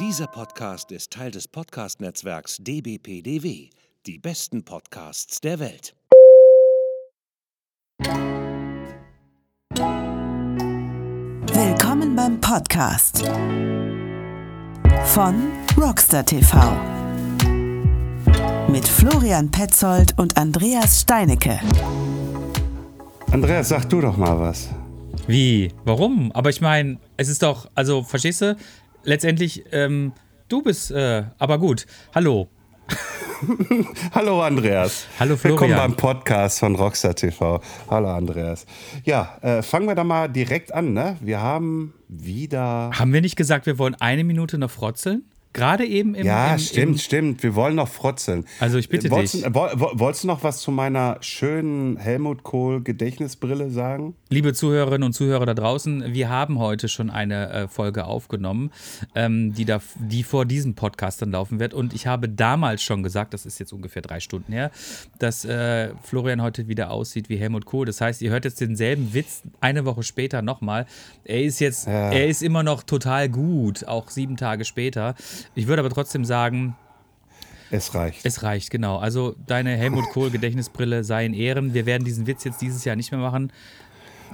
Dieser Podcast ist Teil des Podcast-Netzwerks dbpdw. Die besten Podcasts der Welt. Willkommen beim Podcast von Rockstar TV mit Florian Petzold und Andreas Steinecke. Andreas, sag du doch mal was. Wie? Warum? Aber ich meine, es ist doch, also verstehst du, letztendlich, ähm, du bist, äh, aber gut. Hallo. Hallo Andreas. Hallo Florian. Willkommen beim Podcast von Rockstar TV. Hallo Andreas. Ja, äh, fangen wir da mal direkt an. Ne? Wir haben wieder. Haben wir nicht gesagt, wir wollen eine Minute noch frotzeln? Gerade eben im. Ja, im, stimmt, im, stimmt. Wir wollen noch frotzeln. Also ich bitte wolltest, dich. Wolltest du noch was zu meiner schönen Helmut Kohl Gedächtnisbrille sagen? Liebe Zuhörerinnen und Zuhörer da draußen, wir haben heute schon eine äh, Folge aufgenommen, ähm, die, da, die vor diesem Podcast dann laufen wird. Und ich habe damals schon gesagt, das ist jetzt ungefähr drei Stunden her, dass äh, Florian heute wieder aussieht wie Helmut Kohl. Das heißt, ihr hört jetzt denselben Witz eine Woche später nochmal. Er ist jetzt, Ja. er ist immer noch total gut, auch sieben Tage später. Ich würde aber trotzdem sagen, Es reicht. es reicht, genau. Also deine Helmut Kohl Gedächtnisbrille sei in Ehren. Wir werden diesen Witz jetzt dieses Jahr nicht mehr machen.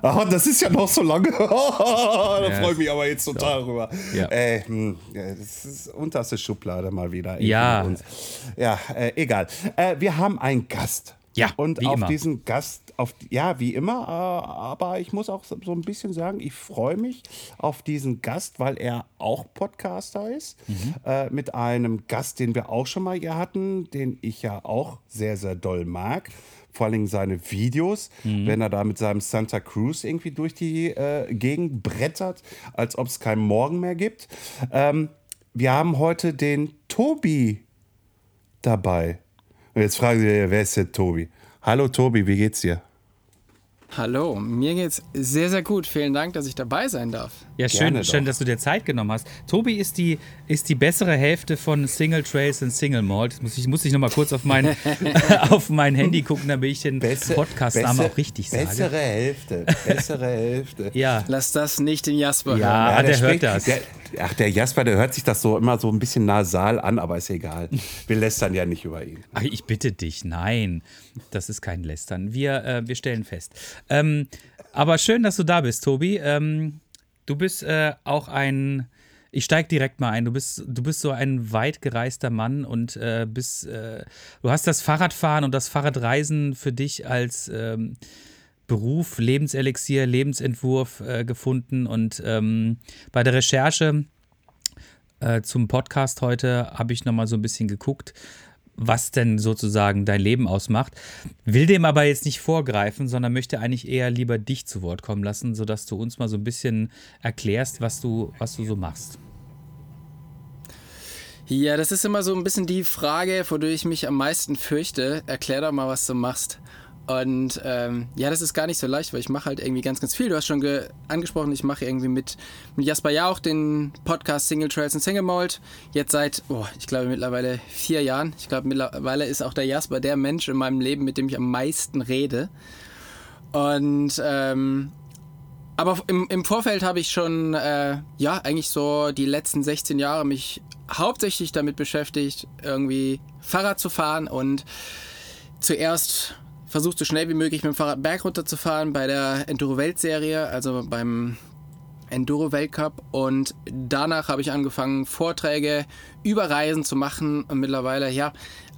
Ah, das ist ja noch so lange. da Ja. freue ich mich aber jetzt total drüber. Ja. Äh, hm, das ist unterste Schublade mal wieder. Ja. Ja, äh, egal. Äh, wir haben einen Gast. Ja, Und auf immer. diesen Gast, auf, ja, wie immer, äh, aber ich muss auch so so ein bisschen sagen, ich freue mich auf diesen Gast, weil er auch Podcaster ist. Mhm. Äh, mit einem Gast, den wir auch schon mal hier hatten, den ich ja auch sehr, sehr doll mag. Vor allem seine Videos, Mhm. wenn er da mit seinem Santa Cruz irgendwie durch die äh, Gegend brettert, als ob es keinen Morgen mehr gibt. Ähm, wir haben heute den Tobi dabei. Und jetzt fragen Sie, wer ist der Tobi? Hallo Tobi, wie geht's dir? Hallo, mir geht's sehr, sehr gut. Vielen Dank, dass ich dabei sein darf. Ja, schön, schön, dass du dir Zeit genommen hast. Tobi ist die, ist die bessere Hälfte von Single Trails und Single Malt. Jetzt muss ich, muss ich nochmal kurz auf mein, auf mein Handy gucken, damit ich den Podcast-Namen auch richtig sage. Bessere Hälfte, bessere Hälfte. Ja, Lass das nicht den Jasper Ja. hören. der hört spricht- das. Der, ach, der Jasper, der hört sich das so immer so ein bisschen nasal an, aber ist egal. Wir lästern ja nicht über ihn. Ach, ich bitte dich, nein, das ist kein Lästern. Wir, äh, wir stellen fest. Ähm, aber schön, dass du da bist, Tobi. Ähm, du bist äh, auch ein, ich steig direkt mal ein, du bist, du bist so ein weit gereister Mann und äh, bist, äh, du hast das Fahrradfahren und das Fahrradreisen für dich als ähm, Beruf, Lebenselixier, Lebensentwurf äh, gefunden und ähm, bei der Recherche äh, zum Podcast heute habe ich nochmal so ein bisschen geguckt, was denn sozusagen dein Leben ausmacht. Will dem aber jetzt nicht vorgreifen, sondern möchte eigentlich eher lieber dich zu Wort kommen lassen, sodass du uns mal so ein bisschen erklärst, was du, was du so machst. Ja, das ist immer so ein bisschen die Frage, vor der ich mich am meisten fürchte. Erklär doch mal, was du machst. Und ähm, ja, das ist gar nicht so leicht, weil ich mache halt irgendwie ganz, ganz viel. Du hast schon ge angesprochen, ich mache irgendwie mit, mit Jasper ja auch den Podcast Single Trails und Single Malt. Jetzt seit, oh, ich glaube mittlerweile vier Jahren. Ich glaube mittlerweile ist auch der Jasper der Mensch in meinem Leben, mit dem ich am meisten rede. Und ähm, aber im, im Vorfeld habe ich schon, äh, ja, eigentlich so die letzten 16 Jahre mich hauptsächlich damit beschäftigt, irgendwie Fahrrad zu fahren und zuerst versucht, so schnell wie möglich mit dem Fahrrad Berg runterzufahren bei der Enduro-Weltserie, also beim Enduro-Weltcup. Und danach habe ich angefangen, Vorträge über Reisen zu machen und mittlerweile, ja,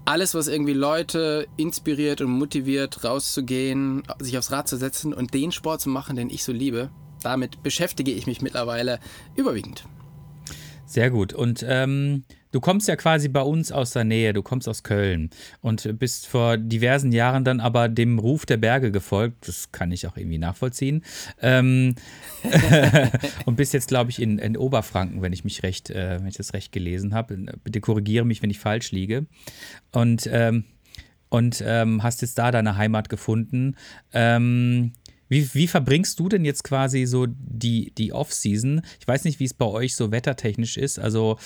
alles, was irgendwie Leute inspiriert und motiviert, rauszugehen, sich aufs Rad zu setzen und den Sport zu machen, den ich so liebe, damit beschäftige ich mich mittlerweile überwiegend. Sehr gut. Und ähm, du kommst ja quasi bei uns aus der Nähe, du kommst aus Köln und bist vor diversen Jahren dann aber dem Ruf der Berge gefolgt. Das kann ich auch irgendwie nachvollziehen. Ähm, und bist jetzt, glaube ich, in, in Oberfranken, wenn ich mich recht, äh, wenn ich das recht gelesen habe. Bitte korrigiere mich, wenn ich falsch liege. Und, ähm, und ähm, hast jetzt da deine Heimat gefunden. Ähm, wie, wie verbringst du denn jetzt quasi so die, die Off-Season? Ich weiß nicht, wie es bei euch so wettertechnisch ist. Also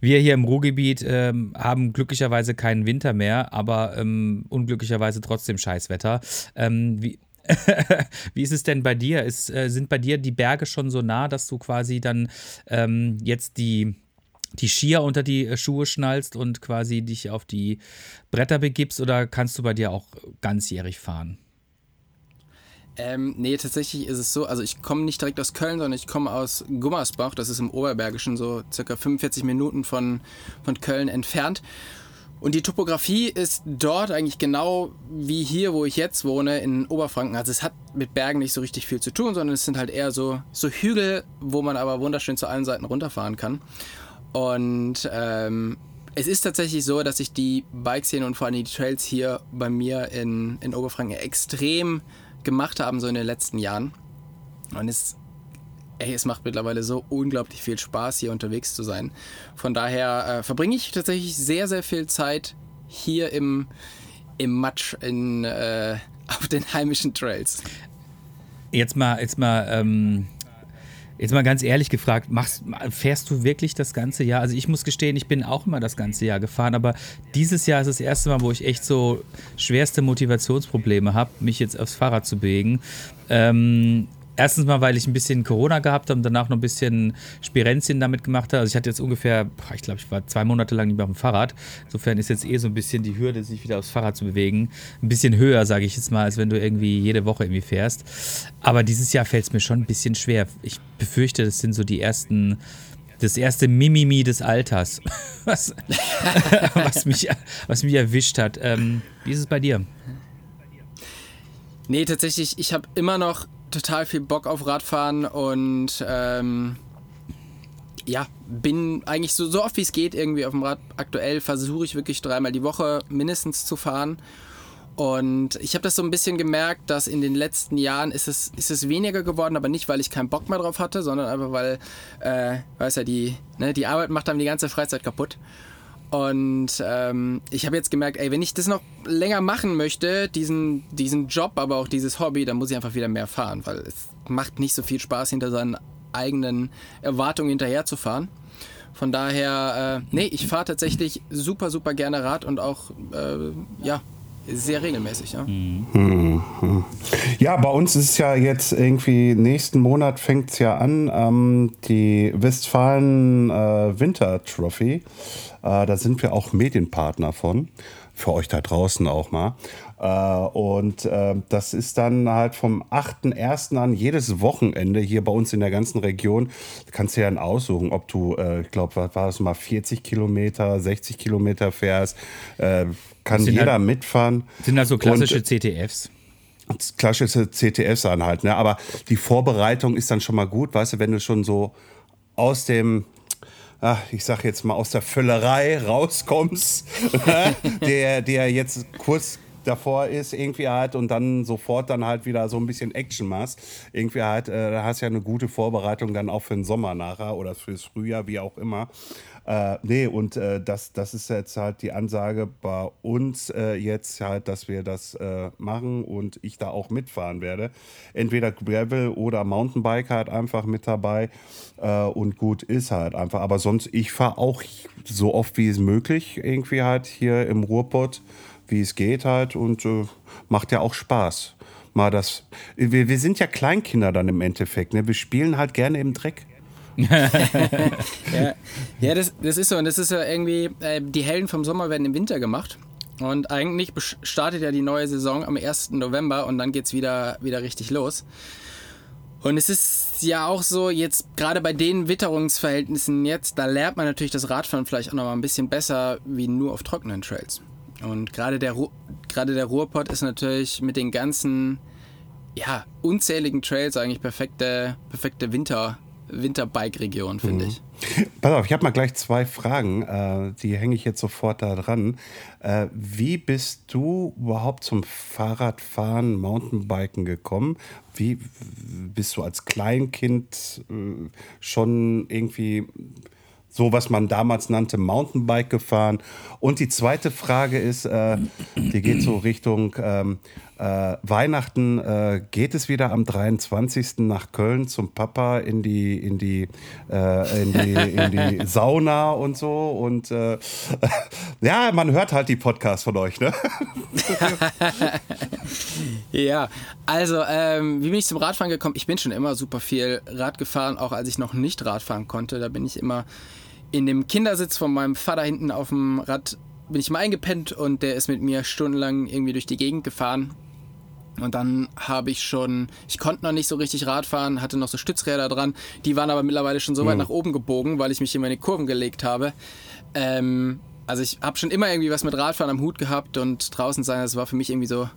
wir hier im Ruhrgebiet ähm, haben glücklicherweise keinen Winter mehr, aber ähm, unglücklicherweise trotzdem Scheißwetter. Ähm, wie, wie ist es denn bei dir? Ist, äh, sind bei dir die Berge schon so nah, dass du quasi dann ähm, jetzt die die Skier unter die äh, Schuhe schnallst und quasi dich auf die Bretter begibst oder kannst du bei dir auch ganzjährig fahren? Ähm, nee, tatsächlich ist es so, also ich komme nicht direkt aus Köln, sondern ich komme aus Gummersbach, das ist im Oberbergischen, so circa 45 Minuten von, von Köln entfernt. Und die Topografie ist dort eigentlich genau wie hier, wo ich jetzt wohne, in Oberfranken. Also es hat mit Bergen nicht so richtig viel zu tun, sondern es sind halt eher so, so Hügel, wo man aber wunderschön zu allen Seiten runterfahren kann. Und ähm, es ist tatsächlich so, dass sich die Bikeszene und vor allem die Trails hier bei mir in, in Oberfranken extrem gemacht haben, so in den letzten Jahren. Und es, ey, es macht mittlerweile so unglaublich viel Spaß, hier unterwegs zu sein. Von daher äh, verbringe ich tatsächlich sehr, sehr viel Zeit hier im, im Matsch in, äh, auf den heimischen Trails. Jetzt mal, jetzt mal ähm, Jetzt mal ganz ehrlich gefragt, machst, fährst du wirklich das ganze Jahr? Also ich muss gestehen, ich bin auch immer das ganze Jahr gefahren, aber dieses Jahr ist das erste Mal, wo ich echt so schwerste Motivationsprobleme habe, mich jetzt aufs Fahrrad zu bewegen. Ähm, Erstens mal, weil ich ein bisschen Corona gehabt habe und danach noch ein bisschen Spirenzien damit gemacht habe. Also ich hatte jetzt ungefähr, ich glaube, ich war zwei Monate lang nicht mehr auf dem Fahrrad. Insofern ist jetzt eh so ein bisschen die Hürde, sich wieder aufs Fahrrad zu bewegen, ein bisschen höher, sage ich jetzt mal, als wenn du irgendwie jede Woche irgendwie fährst. Aber dieses Jahr fällt es mir schon ein bisschen schwer. Ich befürchte, das sind so die ersten das erste Mimimi des Alters, was, was, mich, was mich erwischt hat. Ähm, wie ist es bei dir? Nee, tatsächlich, ich habe immer noch total viel Bock auf Radfahren und ähm, ja, bin eigentlich so, so oft wie es geht irgendwie auf dem Rad. Aktuell versuche ich wirklich dreimal die Woche mindestens zu fahren. Und ich habe das so ein bisschen gemerkt, dass in den letzten Jahren ist es, ist es weniger geworden, aber nicht, weil ich keinen Bock mehr drauf hatte, sondern einfach, weil, äh, weiß ja, die, ne, die Arbeit macht dann die ganze Freizeit kaputt. Und ähm, ich habe jetzt gemerkt, ey, wenn ich das noch länger machen möchte, diesen, diesen Job, aber auch dieses Hobby, dann muss ich einfach wieder mehr fahren, weil es macht nicht so viel Spaß, hinter seinen eigenen Erwartungen hinterher zu fahren. Von daher, äh, nee, ich fahre tatsächlich super, super gerne Rad und auch, äh, ja, sehr regelmäßig, ja. Mhm. Ja, bei uns ist ja jetzt irgendwie, nächsten Monat fängt es ja an, ähm, die Westfalen äh, Winter Trophy. Äh, da sind wir auch Medienpartner von. Für euch da draußen auch mal. Äh, und äh, das ist dann halt vom 8.1. an jedes Wochenende hier bei uns in der ganzen Region. Kannst du ja dann aussuchen, ob du, äh, ich glaube, was war das mal, 40 Kilometer, 60 Kilometer fährst. Äh, kann jeder halt, mitfahren. Sind das so klassische und, CTFs? Klassische CTFs dann halt, ne? Aber die Vorbereitung ist dann schon mal gut, weißt du, wenn du schon so aus dem ach, ich sag jetzt mal aus der Völlerei rauskommst, der, der jetzt kurz davor ist, irgendwie halt und dann sofort dann halt wieder so ein bisschen Action machst. Irgendwie halt, äh, da hast ja eine gute Vorbereitung dann auch für den Sommer nachher oder fürs Frühjahr, wie auch immer. Äh, nee, und äh, das, das ist jetzt halt die Ansage bei uns äh, jetzt halt, dass wir das äh, machen und ich da auch mitfahren werde. Entweder Gravel oder Mountainbike halt einfach mit dabei äh, und gut ist halt einfach. Aber sonst, ich fahre auch so oft wie es möglich irgendwie halt hier im Ruhrpott, wie es geht halt und äh, macht ja auch Spaß mal das. Wir, wir sind ja Kleinkinder dann im Endeffekt. Ne? Wir spielen halt gerne im Dreck. ja, ja das, das ist so. Und das ist ja irgendwie, äh, die Helden vom Sommer werden im Winter gemacht. Und eigentlich startet ja die neue Saison am 1. November und dann geht es wieder, wieder richtig los. Und es ist ja auch so, jetzt gerade bei den Witterungsverhältnissen jetzt, da lernt man natürlich das Radfahren vielleicht auch noch mal ein bisschen besser wie nur auf trockenen Trails. Und gerade der, gerade der Ruhrpott ist natürlich mit den ganzen, ja, unzähligen Trails eigentlich perfekte, perfekte Winter, Winterbike-Region, finde mhm. ich. Pass auf, ich habe mal gleich zwei Fragen, äh, die hänge ich jetzt sofort da dran. Äh, wie bist du überhaupt zum Fahrradfahren, Mountainbiken gekommen? Wie bist du als Kleinkind äh, schon irgendwie so, was man damals nannte, Mountainbike gefahren? Und die zweite Frage ist, äh, die geht so Richtung ähm, äh, Weihnachten äh, geht es wieder am 23. nach Köln zum Papa in die, in die, äh, in die, in die Sauna und so. Und äh, ja, man hört halt die Podcasts von euch, ne? ja, also ähm, wie bin ich zum Radfahren gekommen? Ich bin schon immer super viel Rad gefahren, auch als ich noch nicht Radfahren konnte. Da bin ich immer in dem Kindersitz von meinem Vater hinten auf dem Rad bin ich mal eingepennt und der ist mit mir stundenlang irgendwie durch die Gegend gefahren. Und dann habe ich schon, ich konnte noch nicht so richtig Rad fahren, hatte noch so Stützräder dran. Die waren aber mittlerweile schon so weit nach oben gebogen, weil ich mich in meine Kurven gelegt habe. Ähm, also ich habe schon immer irgendwie was mit Radfahren am Hut gehabt und draußen sein, das war für mich irgendwie so,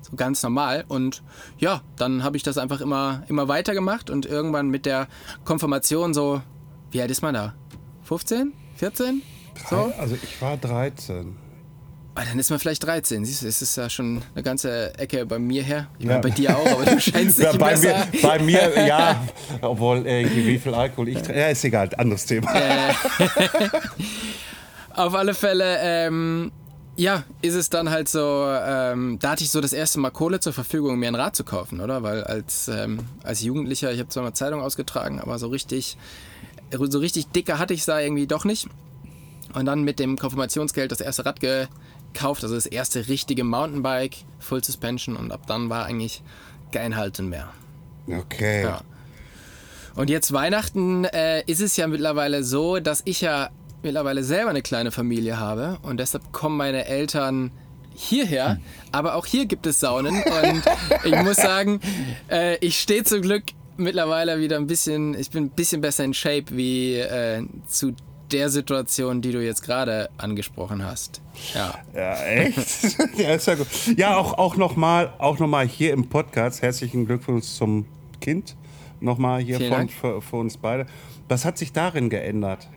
so ganz normal. Und ja, dann habe ich das einfach immer, immer weitergemacht und irgendwann mit der Konfirmation so, wie alt ist man da? 15? 14? So? Also ich war 13. Ah, dann ist man vielleicht 13. Siehst du, es ist ja schon eine ganze Ecke bei mir her. Ich Ja. meine, bei dir auch, aber du scheinst nicht Ja, bei, besser. mir, bei mir, ja, obwohl irgendwie wie viel Alkohol ich trinke. Ja, ist egal, anderes Thema. Auf alle Fälle, ähm, ja, ist es dann halt so, ähm, da hatte ich so das erste Mal Kohle zur Verfügung, um mir ein Rad zu kaufen, oder? Weil als, ähm, als Jugendlicher, ich habe zwar mal Zeitung ausgetragen, aber so richtig, so richtig dicke hatte ich da irgendwie doch nicht. Und dann mit dem Konfirmationsgeld das erste Rad gekauft, also das erste richtige Mountainbike, Full Suspension und ab dann war eigentlich kein Halten mehr. Okay. Ja. Und jetzt Weihnachten äh, ist es ja mittlerweile so, dass ich ja mittlerweile selber eine kleine Familie habe und deshalb kommen meine Eltern hierher. Aber auch hier gibt es Saunen und ich muss sagen, äh, ich stehe zum Glück mittlerweile wieder ein bisschen, ich bin ein bisschen besser in Shape wie äh, zu der Situation, die du jetzt gerade angesprochen hast. Ja. Ja, echt? ja, ist ja gut. Ja, auch, auch nochmal auch noch mal hier im Podcast. Herzlichen Glückwunsch zum Kind. Nochmal hier von, für, für uns beide. Was hat sich darin geändert?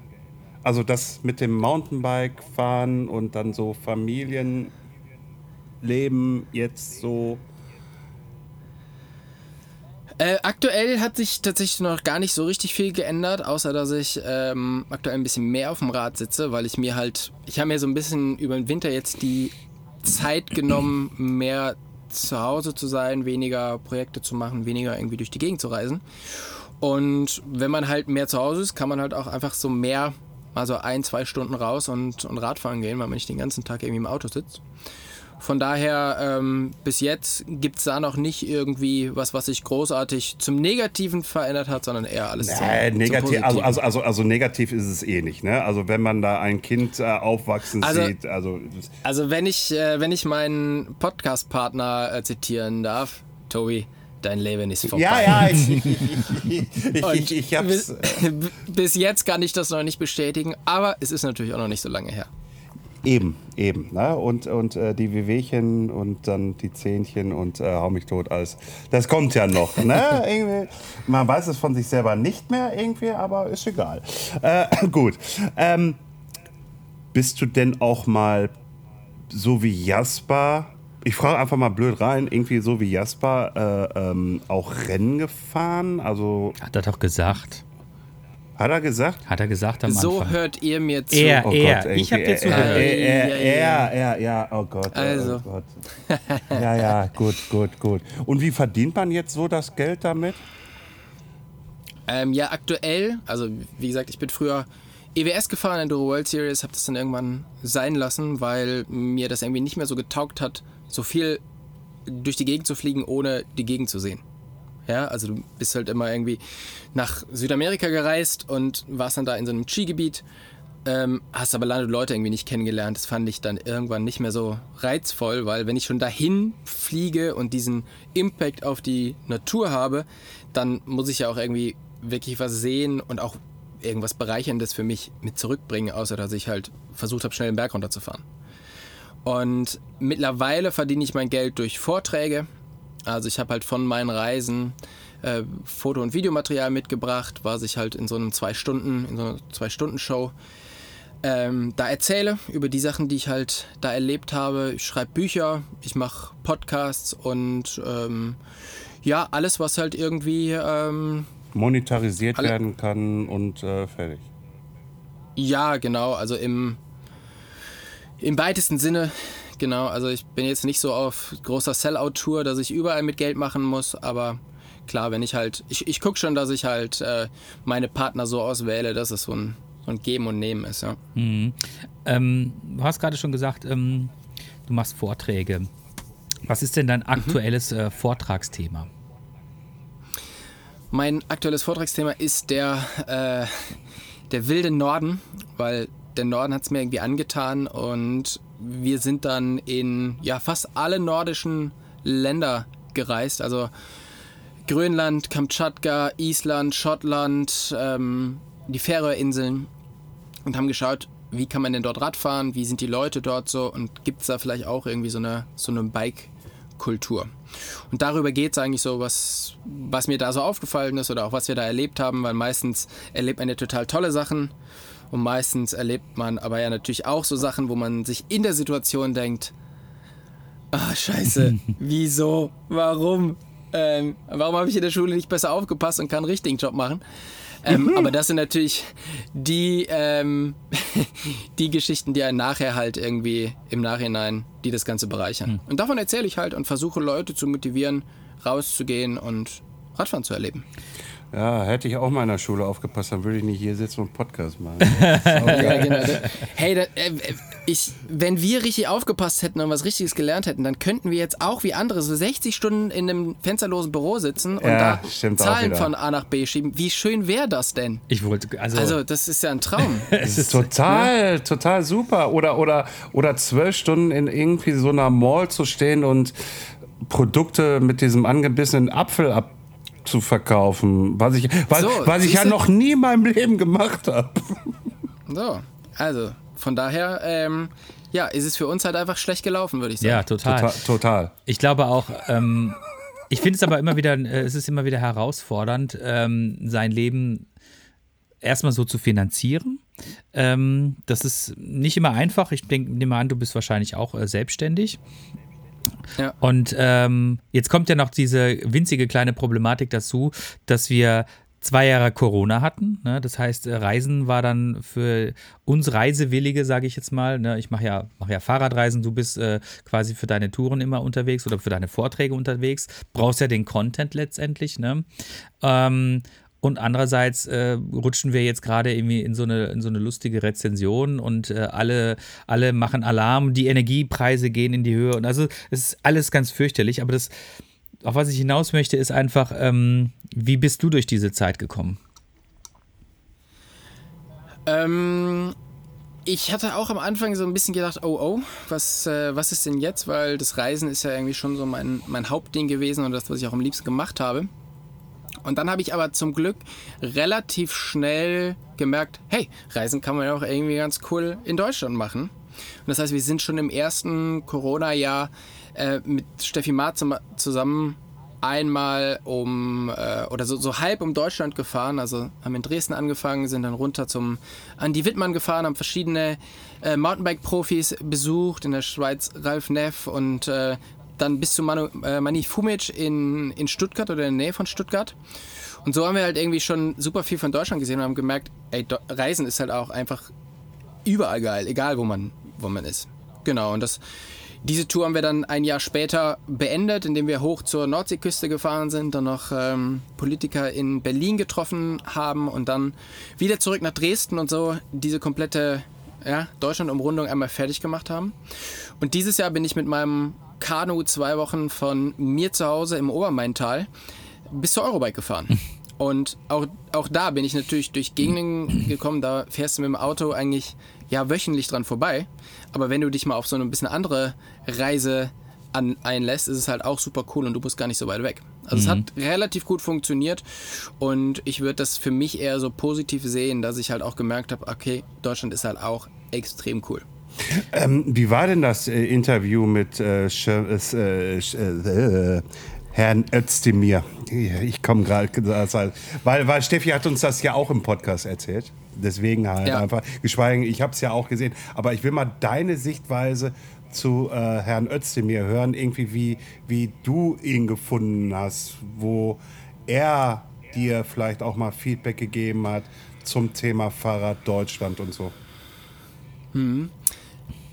Also das mit dem Mountainbike fahren und dann so Familienleben jetzt so. Äh, aktuell hat sich tatsächlich noch gar nicht so richtig viel geändert, außer dass ich ähm, aktuell ein bisschen mehr auf dem Rad sitze, weil ich mir halt, ich habe mir so ein bisschen über den Winter jetzt die Zeit genommen, mehr zu Hause zu sein, weniger Projekte zu machen, weniger irgendwie durch die Gegend zu reisen. Und wenn man halt mehr zu Hause ist, kann man halt auch einfach so mehr, also ein, zwei Stunden raus und, und Radfahren gehen, weil man nicht den ganzen Tag irgendwie im Auto sitzt. Von daher, ähm, bis jetzt gibt es da noch nicht irgendwie was, was sich großartig zum Negativen verändert hat, sondern eher alles zum, Äh, zum negativ, also, Positiven. also, also, also negativ ist es eh nicht. Ne? Also wenn man da ein Kind äh, aufwachsen Also- sieht, also Also wenn ich, äh, wenn ich meinen Podcast-Partner äh, zitieren darf, Tobi, dein Leben ist vorbei. ja, ja, ich, ich, ich, ich, ich hab's. bis, bis jetzt kann ich das noch nicht bestätigen, aber es ist natürlich auch noch nicht so lange her. Eben, eben. Ne? Und, und äh, die Wehwehchen und dann die Zähnchen und äh, hau mich tot, alles. Das kommt ja noch. Ne? irgendwie, man weiß es von sich selber nicht mehr irgendwie, aber ist egal. Äh, gut. Ähm, bist du denn auch mal so wie Jasper, ich frage einfach mal blöd rein, irgendwie so wie Jasper äh, ähm, auch Rennen gefahren? Also Hat er doch gesagt. Hat er gesagt? Hat er gesagt am So Anfang. hört ihr mir zu. Er, Oh er. Gott, ich habe dir zugehört. Er, er, Ja, ja, er, er, ja, oh Gott. oh Also. Gott. Ja, ja, gut, gut, gut. Und wie verdient man jetzt so das Geld damit? Ähm, ja, aktuell, also wie gesagt, ich bin früher EWS gefahren, Enduro World Series, habe das dann irgendwann sein lassen, weil mir das irgendwie nicht mehr so getaugt hat, so viel durch die Gegend zu fliegen, ohne die Gegend zu sehen. Ja, also du bist halt immer irgendwie nach Südamerika gereist und warst dann da in so einem Skigebiet, ähm, hast aber leider Leute irgendwie nicht kennengelernt. Das fand ich dann irgendwann nicht mehr so reizvoll, weil wenn ich schon dahin fliege und diesen Impact auf die Natur habe, dann muss ich ja auch irgendwie wirklich was sehen und auch irgendwas Bereicherndes für mich mit zurückbringen, außer dass ich halt versucht habe, schnell den Berg runterzufahren. Und mittlerweile verdiene ich mein Geld durch Vorträge. Also ich habe halt von meinen Reisen äh, Foto- und Videomaterial mitgebracht, was ich halt in so einem zwei Stunden, in so einer zwei Stunden Show ähm, da erzähle über die Sachen, die ich halt da erlebt habe. Ich schreibe Bücher, ich mache Podcasts und ähm, ja, alles, was halt irgendwie ähm, Monetarisiert Alle- werden kann und äh, fertig. Ja, genau, also im, im weitesten Sinne, genau, also ich bin jetzt nicht so auf großer Sellout-Tour, dass ich überall mit Geld machen muss, aber klar, wenn ich halt, ich, ich gucke schon, dass ich halt äh, meine Partner so auswähle, dass es so ein, so ein Geben und Nehmen ist, ja. Ähm, du hast gerade schon gesagt, ähm, du machst Vorträge. Was ist denn dein Mhm. aktuelles äh, Vortragsthema? Mein aktuelles Vortragsthema ist der äh, der wilde Norden, weil der Norden hat es mir irgendwie angetan und wir sind dann in ja, fast alle nordischen Länder gereist. Also Grönland, Kamtschatka, Island, Schottland, ähm, die Färöerinseln und haben geschaut, wie kann man denn dort Radfahren, wie sind die Leute dort so und gibt es da vielleicht auch irgendwie so eine, so eine Bike-Kultur. Und darüber geht es eigentlich so, was, was mir da so aufgefallen ist oder auch was wir da erlebt haben, weil meistens erlebt man ja total tolle Sachen und meistens erlebt man aber ja natürlich auch so Sachen, wo man sich in der Situation denkt, ah scheiße, wieso, warum, ähm, warum habe ich in der Schule nicht besser aufgepasst und kann einen richtigen Job machen? Ähm, mhm. Aber das sind natürlich die, ähm, die Geschichten, die einen nachher halt irgendwie im Nachhinein, die das Ganze bereichern. Mhm. Und davon erzähle ich halt und versuche Leute zu motivieren, rauszugehen und Radfahren zu erleben. Ja, hätte ich auch mal in der Schule aufgepasst, dann würde ich nicht hier sitzen und Podcast machen. ja, genau. Hey, da, äh, ich, wenn wir richtig aufgepasst hätten und was Richtiges gelernt hätten, dann könnten wir jetzt auch wie andere so 60 Stunden in einem fensterlosen Büro sitzen und ja, da Zahlen von A nach B schieben. Wie schön wäre das denn? Ich wollte, also, also das ist ja ein Traum. es ist total, ne? total super. Oder, oder, oder zwölf Stunden in irgendwie so einer Mall zu stehen und Produkte mit diesem angebissenen Apfel ab zu verkaufen, was ich, was, so, was ich ja noch nie in meinem Leben gemacht habe. So, also von daher, ähm, ja, ist es für uns halt einfach schlecht gelaufen, würde ich sagen. Ja, total. Total. total. Ich glaube auch, ähm, ich finde es aber immer wieder, äh, es ist immer wieder herausfordernd, ähm, sein Leben erstmal so zu finanzieren. Ähm, das ist nicht immer einfach. Ich denke, nehme an, du bist wahrscheinlich auch äh, selbstständig. Und ähm, jetzt kommt ja noch diese winzige kleine Problematik dazu, dass wir zwei Jahre Corona hatten. Ne? Das heißt, äh, Reisen war dann für uns Reisewillige, sage ich jetzt mal. Ne? Ich mache ja, mach ja Fahrradreisen, du bist äh, quasi für deine Touren immer unterwegs oder für deine Vorträge unterwegs. Brauchst ja den Content letztendlich. Ne? Ähm, und andererseits äh, rutschen wir jetzt gerade irgendwie in so, eine, in so eine lustige Rezension und äh, alle, alle machen Alarm, die Energiepreise gehen in die Höhe. Und also es ist alles ganz fürchterlich. Aber das, auf was ich hinaus möchte, ist einfach, ähm, wie bist du durch diese Zeit gekommen? Ähm, ich hatte auch am Anfang so ein bisschen gedacht, oh oh, was, äh, was ist denn jetzt? Weil das Reisen ist ja irgendwie schon so mein, mein Hauptding gewesen und das, was ich auch am liebsten gemacht habe. Und dann habe ich aber zum Glück relativ schnell gemerkt, hey, Reisen kann man ja auch irgendwie ganz cool in Deutschland machen. Und das heißt, wir sind schon im ersten Corona-Jahr äh, mit Steffi Maat zusammen einmal um äh, oder so, so halb um Deutschland gefahren. Also haben in Dresden angefangen, sind dann runter zum Andi Wittmann gefahren, haben verschiedene äh, Mountainbike-Profis besucht, in der Schweiz Ralf Neff und äh, dann bis zu Manu, äh, Mani Fumic in, in Stuttgart oder in der Nähe von Stuttgart. Und so haben wir halt irgendwie schon super viel von Deutschland gesehen und haben gemerkt, ey, Reisen ist halt auch einfach überall geil, egal wo man, wo man ist. Genau, und das, diese Tour haben wir dann ein Jahr später beendet, indem wir hoch zur Nordseeküste gefahren sind, dann noch ähm, Politiker in Berlin getroffen haben und dann wieder zurück nach Dresden und so diese komplette ja, Deutschland-Umrundung einmal fertig gemacht haben. Und dieses Jahr bin ich mit meinem Kanu zwei Wochen von mir zu Hause im Obermaintal bis zur Eurobike gefahren. Und auch, auch da bin ich natürlich durch Gegenden gekommen, da fährst du mit dem Auto eigentlich ja wöchentlich dran vorbei. Aber wenn du dich mal auf so eine bisschen andere Reise an, einlässt, ist es halt auch super cool und du bist gar nicht so weit weg. Also mhm. es hat relativ gut funktioniert und ich würde das für mich eher so positiv sehen, dass ich halt auch gemerkt habe, okay, Deutschland ist halt auch extrem cool. Ähm, wie war denn das äh, Interview mit äh, äh, äh, Herrn Özdemir? Ich komme gerade, weil, weil Steffi hat uns das ja auch im Podcast erzählt. Deswegen halt ja. einfach, geschweige, ich habe es ja auch gesehen. Aber ich will mal deine Sichtweise zu äh, Herrn Özdemir hören, irgendwie wie, wie du ihn gefunden hast, wo er dir vielleicht auch mal Feedback gegeben hat zum Thema Fahrrad Deutschland und so. Hm.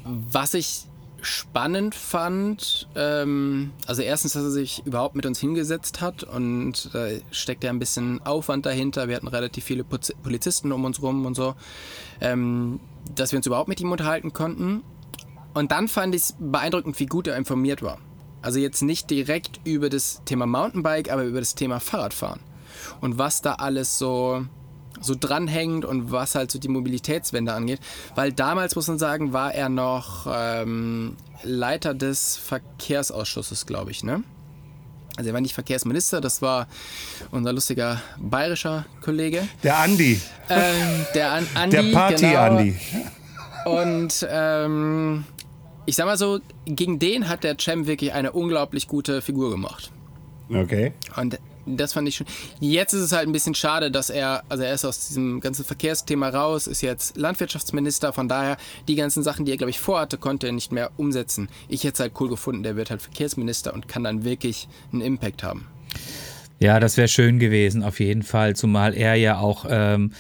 Was ich spannend fand, ähm, also erstens, dass er sich überhaupt mit uns hingesetzt hat und da steckt ja ein bisschen Aufwand dahinter. Wir hatten relativ viele Polizisten um uns rum und so, ähm, dass wir uns überhaupt mit ihm unterhalten konnten. Und dann fand ich es beeindruckend, wie gut er informiert war. Also jetzt nicht direkt über das Thema Mountainbike, aber über das Thema Fahrradfahren. Und was da alles so so dranhängt und was halt so die Mobilitätswende angeht. Weil damals, muss man sagen, war er noch ähm, Leiter des Verkehrsausschusses, glaube ich, ne? Also er war nicht Verkehrsminister, das war unser lustiger bayerischer Kollege. Der Andi. Ähm, der An Andi. Der Party-Andi. Genau. Und ähm, ich sag mal so, gegen den hat der Cem wirklich eine unglaublich gute Figur gemacht. Okay. Und das fand ich schon. Jetzt ist es halt ein bisschen schade, dass er, also er ist aus diesem ganzen Verkehrsthema raus, ist jetzt Landwirtschaftsminister, von daher die ganzen Sachen, die er, glaube ich, vorhatte, konnte er nicht mehr umsetzen. Ich hätte es halt cool gefunden, der wird halt Verkehrsminister und kann dann wirklich einen Impact haben. Ja, das wäre schön gewesen, auf jeden Fall, zumal er ja auch ähm,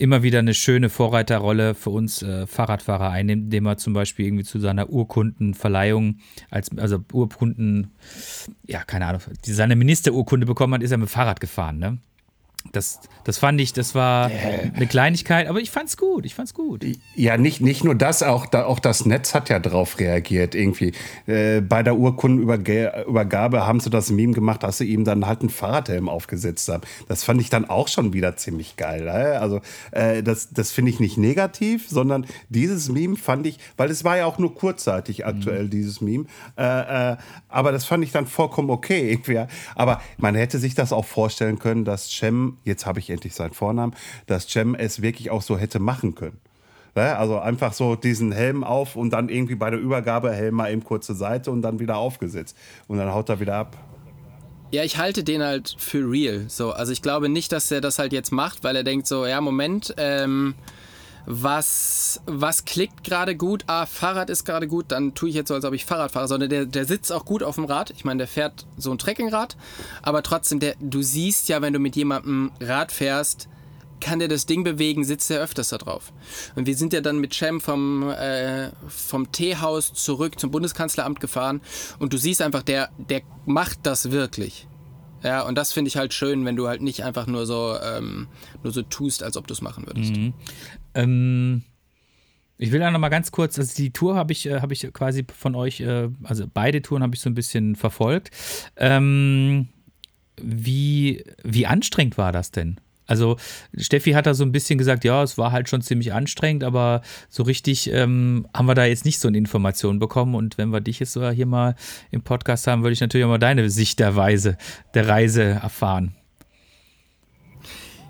immer wieder eine schöne Vorreiterrolle für uns äh, Fahrradfahrer einnimmt, indem er zum Beispiel irgendwie zu seiner Urkundenverleihung, als, also Urkunden, ja, keine Ahnung, seine Ministerurkunde bekommen hat, ist er mit Fahrrad gefahren, ne? Das, das fand ich, das war eine Kleinigkeit, aber ich fand's gut, ich fand's gut. Ja, nicht, nicht nur das, auch, da, auch das Netz hat ja drauf reagiert irgendwie. Äh, bei der Urkundenübergabe haben sie das Meme gemacht, dass sie ihm dann halt einen Fahrradhelm aufgesetzt haben. Das fand ich dann auch schon wieder ziemlich geil. Äh? Also äh, das, das finde ich nicht negativ, sondern dieses Meme fand ich, weil es war ja auch nur kurzzeitig aktuell, mhm. dieses Meme, äh, äh, aber das fand ich dann vollkommen okay. Irgendwie. Aber man hätte sich das auch vorstellen können, dass Cem jetzt habe ich endlich seinen Vornamen, dass Cem es wirklich auch so hätte machen können. Also einfach so diesen Helm auf und dann irgendwie bei der Übergabe Helm mal eben kurze Seite und dann wieder aufgesetzt. Und dann haut er wieder ab. Ja, ich halte den halt für real. So, also ich glaube nicht, dass er das halt jetzt macht, weil er denkt so, ja, Moment, ähm, was, was klickt gerade gut? Ah, Fahrrad ist gerade gut, dann tue ich jetzt so, als ob ich Fahrrad fahre, sondern der, der sitzt auch gut auf dem Rad. Ich meine, der fährt so ein Trekkingrad, aber trotzdem, der, du siehst ja, wenn du mit jemandem Rad fährst, kann der das Ding bewegen, sitzt er öfters da drauf. Und wir sind ja dann mit Cem vom, äh, vom Teehaus zurück zum Bundeskanzleramt gefahren und du siehst einfach, der, der macht das wirklich. Ja, und das finde ich halt schön, wenn du halt nicht einfach nur so, ähm, nur so tust, als ob du es machen würdest. Mhm. Ähm, ich will da noch mal ganz kurz, also die Tour habe ich, äh, ich quasi von euch, äh, also beide Touren habe ich so ein bisschen verfolgt. Ähm, wie, wie anstrengend war das denn? Also Steffi hat da so ein bisschen gesagt, ja, es war halt schon ziemlich anstrengend, aber so richtig ähm, haben wir da jetzt nicht so eine Information bekommen. Und wenn wir dich jetzt so hier mal im Podcast haben, würde ich natürlich auch mal deine Sicht der Weise, der Reise erfahren.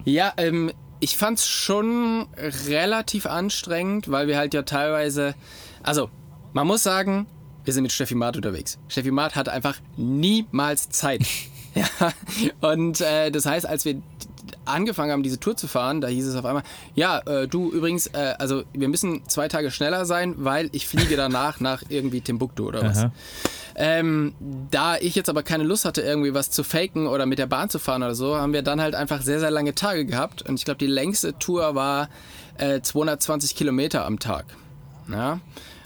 Ja, ähm, ich fand es schon relativ anstrengend, weil wir halt ja teilweise, also man muss sagen, wir sind mit Steffi Maat unterwegs. Steffi Maat hat einfach niemals Zeit. ja, und äh, das heißt, als wir angefangen haben, diese Tour zu fahren, da hieß es auf einmal, ja, äh, du übrigens, äh, also wir müssen zwei Tage schneller sein, weil ich fliege danach nach irgendwie Timbuktu oder was. Ähm, da ich jetzt aber keine Lust hatte, irgendwie was zu faken oder mit der Bahn zu fahren oder so, haben wir dann halt einfach sehr, sehr lange Tage gehabt. Und ich glaube, die längste Tour war äh, 220 Kilometer am Tag. Ja?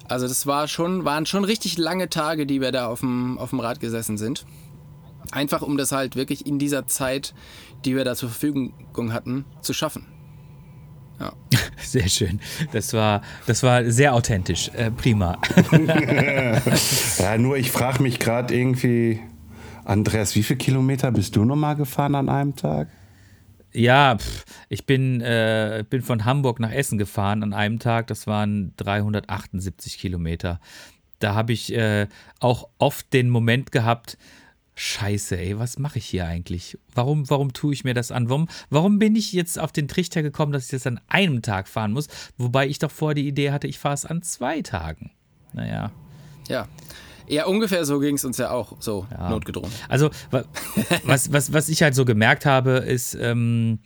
Also das war schon, waren schon richtig lange Tage, die wir da auf dem, auf dem Rad gesessen sind. Einfach um das halt wirklich in dieser Zeit die wir da zur Verfügung hatten, zu schaffen. Ja. Sehr schön. Das war, das war sehr authentisch. Äh, prima. ja, nur ich frage mich gerade irgendwie, Andreas, wie viele Kilometer bist du nochmal gefahren an einem Tag? Ja, pff, ich bin, äh, bin von Hamburg nach Essen gefahren an einem Tag. Das waren 378 Kilometer. Da habe ich äh, auch oft den Moment gehabt, Scheiße, ey, was mache ich hier eigentlich? Warum, warum tue ich mir das an? Warum, warum bin ich jetzt auf den Trichter gekommen, dass ich das an einem Tag fahren muss? Wobei ich doch vorher die Idee hatte, ich fahre es an zwei Tagen. Naja. Ja. Ja, ungefähr so ging es uns ja auch so ja. notgedrungen. Also, was, was, was ich halt so gemerkt habe, ist, ähm,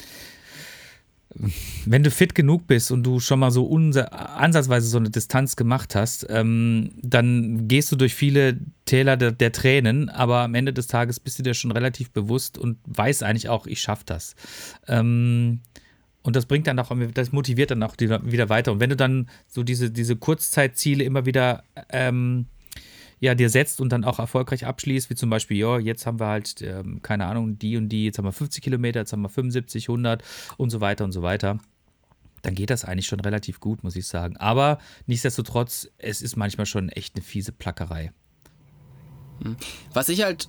wenn du fit genug bist und du schon mal so ansatzweise so eine Distanz gemacht hast, ähm, dann gehst du durch viele Täler der, der, Tränen, aber am Ende des Tages bist du dir schon relativ bewusst und weißt eigentlich auch, ich schaff das. Ähm, und das bringt dann auch, das motiviert dann auch wieder weiter. Und wenn du dann so diese, diese Kurzzeitziele immer wieder ähm, ja, dir setzt und dann auch erfolgreich abschließt, wie zum Beispiel, ja, jetzt haben wir halt, ähm, keine Ahnung, die und die, jetzt haben wir 50 Kilometer, jetzt haben wir 75, 100 und so weiter und so weiter, dann geht das eigentlich schon relativ gut, muss ich sagen. Aber nichtsdestotrotz, es ist manchmal schon echt eine fiese Plackerei. Was ich halt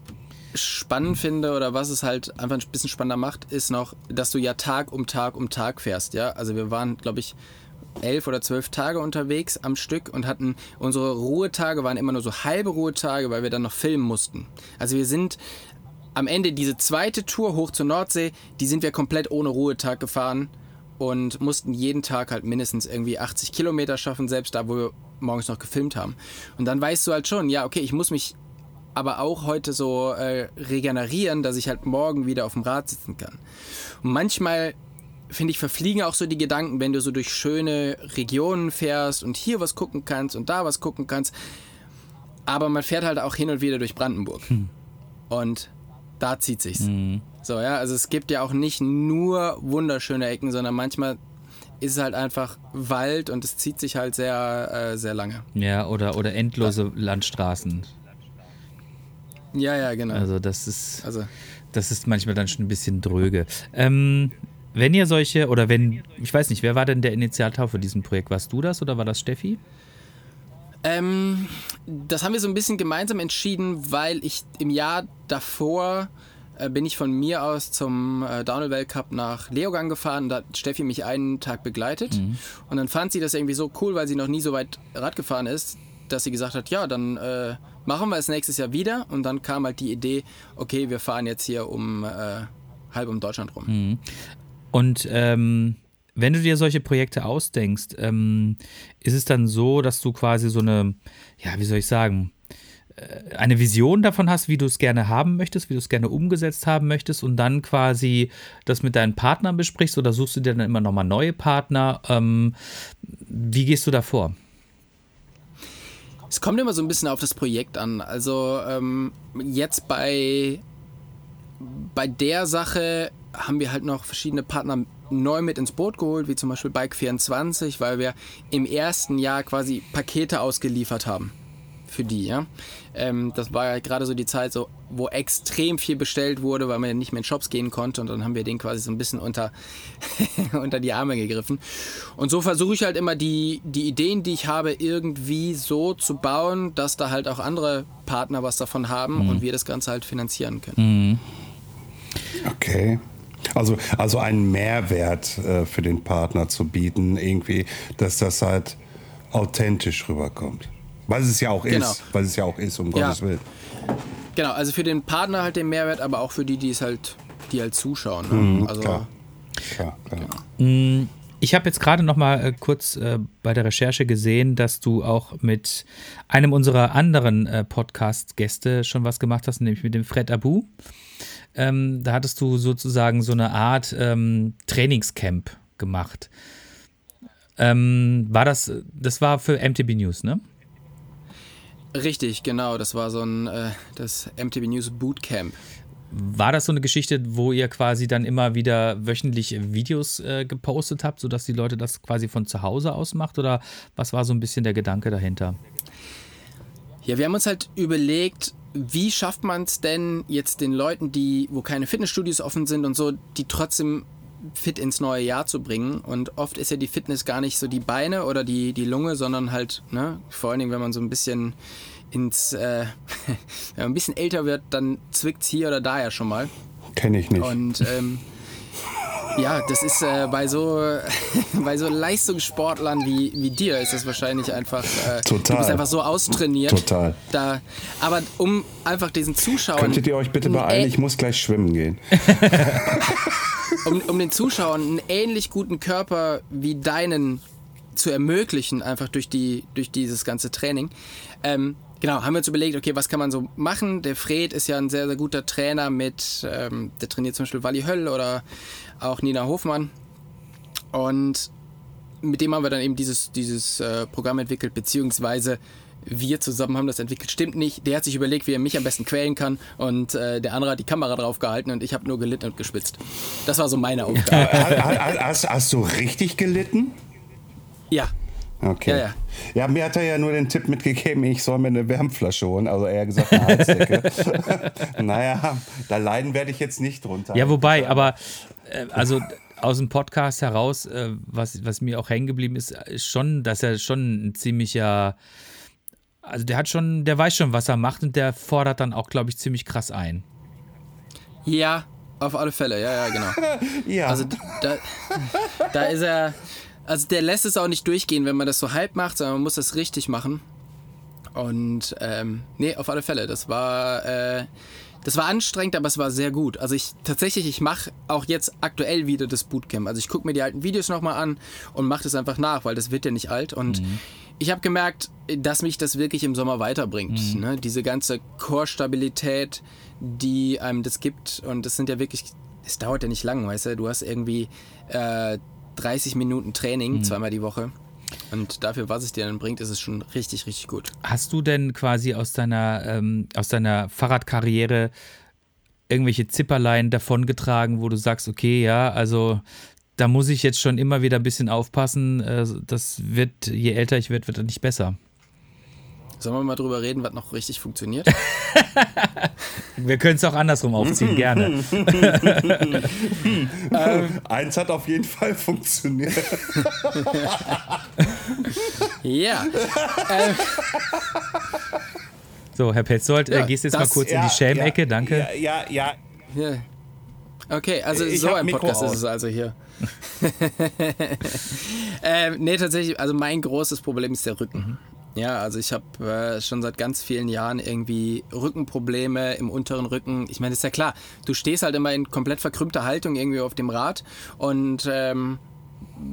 spannend finde oder was es halt einfach ein bisschen spannender macht, ist noch, dass du ja Tag um Tag um Tag fährst, ja. Also wir waren, glaube ich, elf oder zwölf Tage unterwegs am Stück und hatten unsere Ruhetage waren immer nur so halbe Ruhetage, weil wir dann noch filmen mussten. Also wir sind am Ende diese zweite Tour hoch zur Nordsee, die sind wir komplett ohne Ruhetag gefahren und mussten jeden Tag halt mindestens irgendwie 80 Kilometer schaffen, selbst da, wo wir morgens noch gefilmt haben. Und dann weißt du halt schon, ja, okay, ich muss mich aber auch heute so äh, regenerieren, dass ich halt morgen wieder auf dem Rad sitzen kann. Und manchmal finde ich, verfliegen auch so die Gedanken, wenn du so durch schöne Regionen fährst und hier was gucken kannst und da was gucken kannst. Aber man fährt halt auch hin und wieder durch Brandenburg. Hm. Und da zieht sich's. Hm. So, ja, also es gibt ja auch nicht nur wunderschöne Ecken, sondern manchmal ist es halt einfach Wald und es zieht sich halt sehr, äh, sehr lange. Ja, oder, oder endlose ja. Landstraßen. Ja, ja, genau. Also das ist, also. das ist manchmal dann schon ein bisschen dröge. Ähm, wenn ihr solche, oder wenn, ich weiß nicht, wer war denn der Initiator für diesen Projekt? Warst du das oder war das Steffi? Ähm, das haben wir so ein bisschen gemeinsam entschieden, weil ich im Jahr davor äh, bin ich von mir aus zum äh, Downhill-Weltcup nach Leogang gefahren. Da hat Steffi mich einen Tag begleitet. Mhm. Und dann fand sie das irgendwie so cool, weil sie noch nie so weit Rad gefahren ist, dass sie gesagt hat, ja, dann äh, machen wir es nächstes Jahr wieder. Und dann kam halt die Idee, okay, wir fahren jetzt hier um äh, halb um Deutschland rum. Mhm. Und ähm, wenn du dir solche Projekte ausdenkst, ähm, ist es dann so, dass du quasi so eine, ja, wie soll ich sagen, äh, eine Vision davon hast, wie du es gerne haben möchtest, wie du es gerne umgesetzt haben möchtest und dann quasi das mit deinen Partnern besprichst oder suchst du dir dann immer nochmal neue Partner? Ähm, wie gehst du da vor? Es kommt immer so ein bisschen auf das Projekt an. Also ähm, jetzt bei, bei der Sache haben wir halt noch verschiedene Partner neu mit ins Boot geholt, wie zum Beispiel Bike24, weil wir im ersten Jahr quasi Pakete ausgeliefert haben für die. Ja? Ähm, das war ja gerade so die Zeit, so, wo extrem viel bestellt wurde, weil man ja nicht mehr in Shops gehen konnte und dann haben wir den quasi so ein bisschen unter, unter die Arme gegriffen. Und so versuche ich halt immer die, die Ideen, die ich habe, irgendwie so zu bauen, dass da halt auch andere Partner was davon haben mhm. und wir das Ganze halt finanzieren können. Mhm. Okay. Also, also einen Mehrwert äh, für den Partner zu bieten, irgendwie, dass das halt authentisch rüberkommt. Was es ja auch genau. ist, was es ja auch ist, um ja. Gottes Willen. Genau, also für den Partner halt den Mehrwert, aber auch für die, die es halt, die halt zuschauen. Ne? Mhm, also, klar. Klar, klar. Genau. Ich habe jetzt gerade noch mal äh, kurz äh, bei der Recherche gesehen, dass du auch mit einem unserer anderen äh, Podcast-Gäste schon was gemacht hast, nämlich mit dem Fred Abu. Ähm, da hattest du sozusagen so eine Art ähm, Trainingscamp gemacht. Ähm, war das, das war für MTB News, ne? Richtig, genau. Das war so ein, äh, das MTB News Bootcamp. War das so eine Geschichte, wo ihr quasi dann immer wieder wöchentlich Videos äh, gepostet habt, sodass die Leute das quasi von zu Hause aus macht? Oder was war so ein bisschen der Gedanke dahinter? Ja, wir haben uns halt überlegt, wie schafft man es denn jetzt den Leuten, die, wo keine Fitnessstudios offen sind und so, die trotzdem fit ins neue Jahr zu bringen. Und oft ist ja die Fitness gar nicht so die Beine oder die, die Lunge, sondern halt, ne, vor allen Dingen, wenn man so ein bisschen ins, äh, wenn man ein bisschen älter wird, dann zwickt es hier oder da ja schon mal. Kenne ich nicht. Und ähm, ja, das ist äh, bei so bei so Leistungssportlern wie, wie dir ist das wahrscheinlich einfach. Äh, Total. Du bist einfach so austrainiert. Total. Da, aber um einfach diesen Zuschauern. Könntet ihr euch bitte beeilen? Ich muss gleich schwimmen gehen. um, um den Zuschauern einen ähnlich guten Körper wie deinen zu ermöglichen, einfach durch, die, durch dieses ganze Training. Ähm, genau, haben wir uns überlegt, okay, was kann man so machen? Der Fred ist ja ein sehr, sehr guter Trainer mit, ähm, der trainiert zum Beispiel Wally Höll oder auch Nina Hofmann. Und mit dem haben wir dann eben dieses, dieses äh, Programm entwickelt, beziehungsweise wir zusammen haben das entwickelt. Stimmt nicht. Der hat sich überlegt, wie er mich am besten quälen kann und äh, der andere hat die Kamera drauf gehalten und ich habe nur gelitten und gespitzt. Das war so meine Aufgabe. hast, hast, du richtig gelitten? Ja. Okay. Ja, ja. ja, mir hat er ja nur den Tipp mitgegeben, ich soll mir eine Wärmflasche holen. Also eher gesagt eine Heizdecke. naja, da leiden werde ich jetzt nicht drunter. Ja, wobei, aber äh, also aus dem Podcast heraus, äh, was, was mir auch hängen geblieben ist, ist schon, dass er schon ein ziemlicher also der hat schon, der weiß schon, was er macht und der fordert dann auch, glaube ich, ziemlich krass ein. Ja, auf alle Fälle, ja, ja, genau. Ja. Also da, da ist er, also der lässt es auch nicht durchgehen, wenn man das so halb macht, sondern man muss das richtig machen. Und ähm, nee, auf alle Fälle, das war, äh, das war anstrengend, aber es war sehr gut. Also ich tatsächlich, ich mache auch jetzt aktuell wieder das Bootcamp. Also ich gucke mir die alten Videos nochmal an und mache das einfach nach, weil das wird ja nicht alt. Und ich habe gemerkt, dass mich das wirklich im Sommer weiterbringt. Ne? Diese ganze Core-Stabilität, die einem das gibt. Und das sind ja wirklich, es dauert ja nicht lang, weißt du. Du hast irgendwie äh, 30 Minuten Training, zweimal die Woche. Und dafür, was es dir dann bringt, ist es schon richtig, richtig gut. Hast du denn quasi aus deiner, ähm, aus deiner Fahrradkarriere irgendwelche Zipperlein davongetragen, wo du sagst, okay, ja, also da muss ich jetzt schon immer wieder ein bisschen aufpassen. Äh, das wird, je älter ich werde, wird das nicht besser. Sollen wir mal drüber reden, was noch richtig funktioniert? Wir können es auch andersrum aufziehen, gerne. Eins hat auf jeden Fall funktioniert. ja. So, Herr Petzold, äh, Ja, gehst jetzt das- mal kurz in Ja, die Schelmecke, ja, danke. Ja, ja, ja. Okay, also Ich so ein Mikro Podcast ist aus. es also hier. ähm, nee, tatsächlich, also mein großes Problem ist der Rücken. Ja, also ich habe äh, schon seit ganz vielen Jahren irgendwie Rückenprobleme im unteren Rücken. Ich meine, ist ja klar, du stehst halt immer in komplett verkrümmter Haltung irgendwie auf dem Rad und ähm,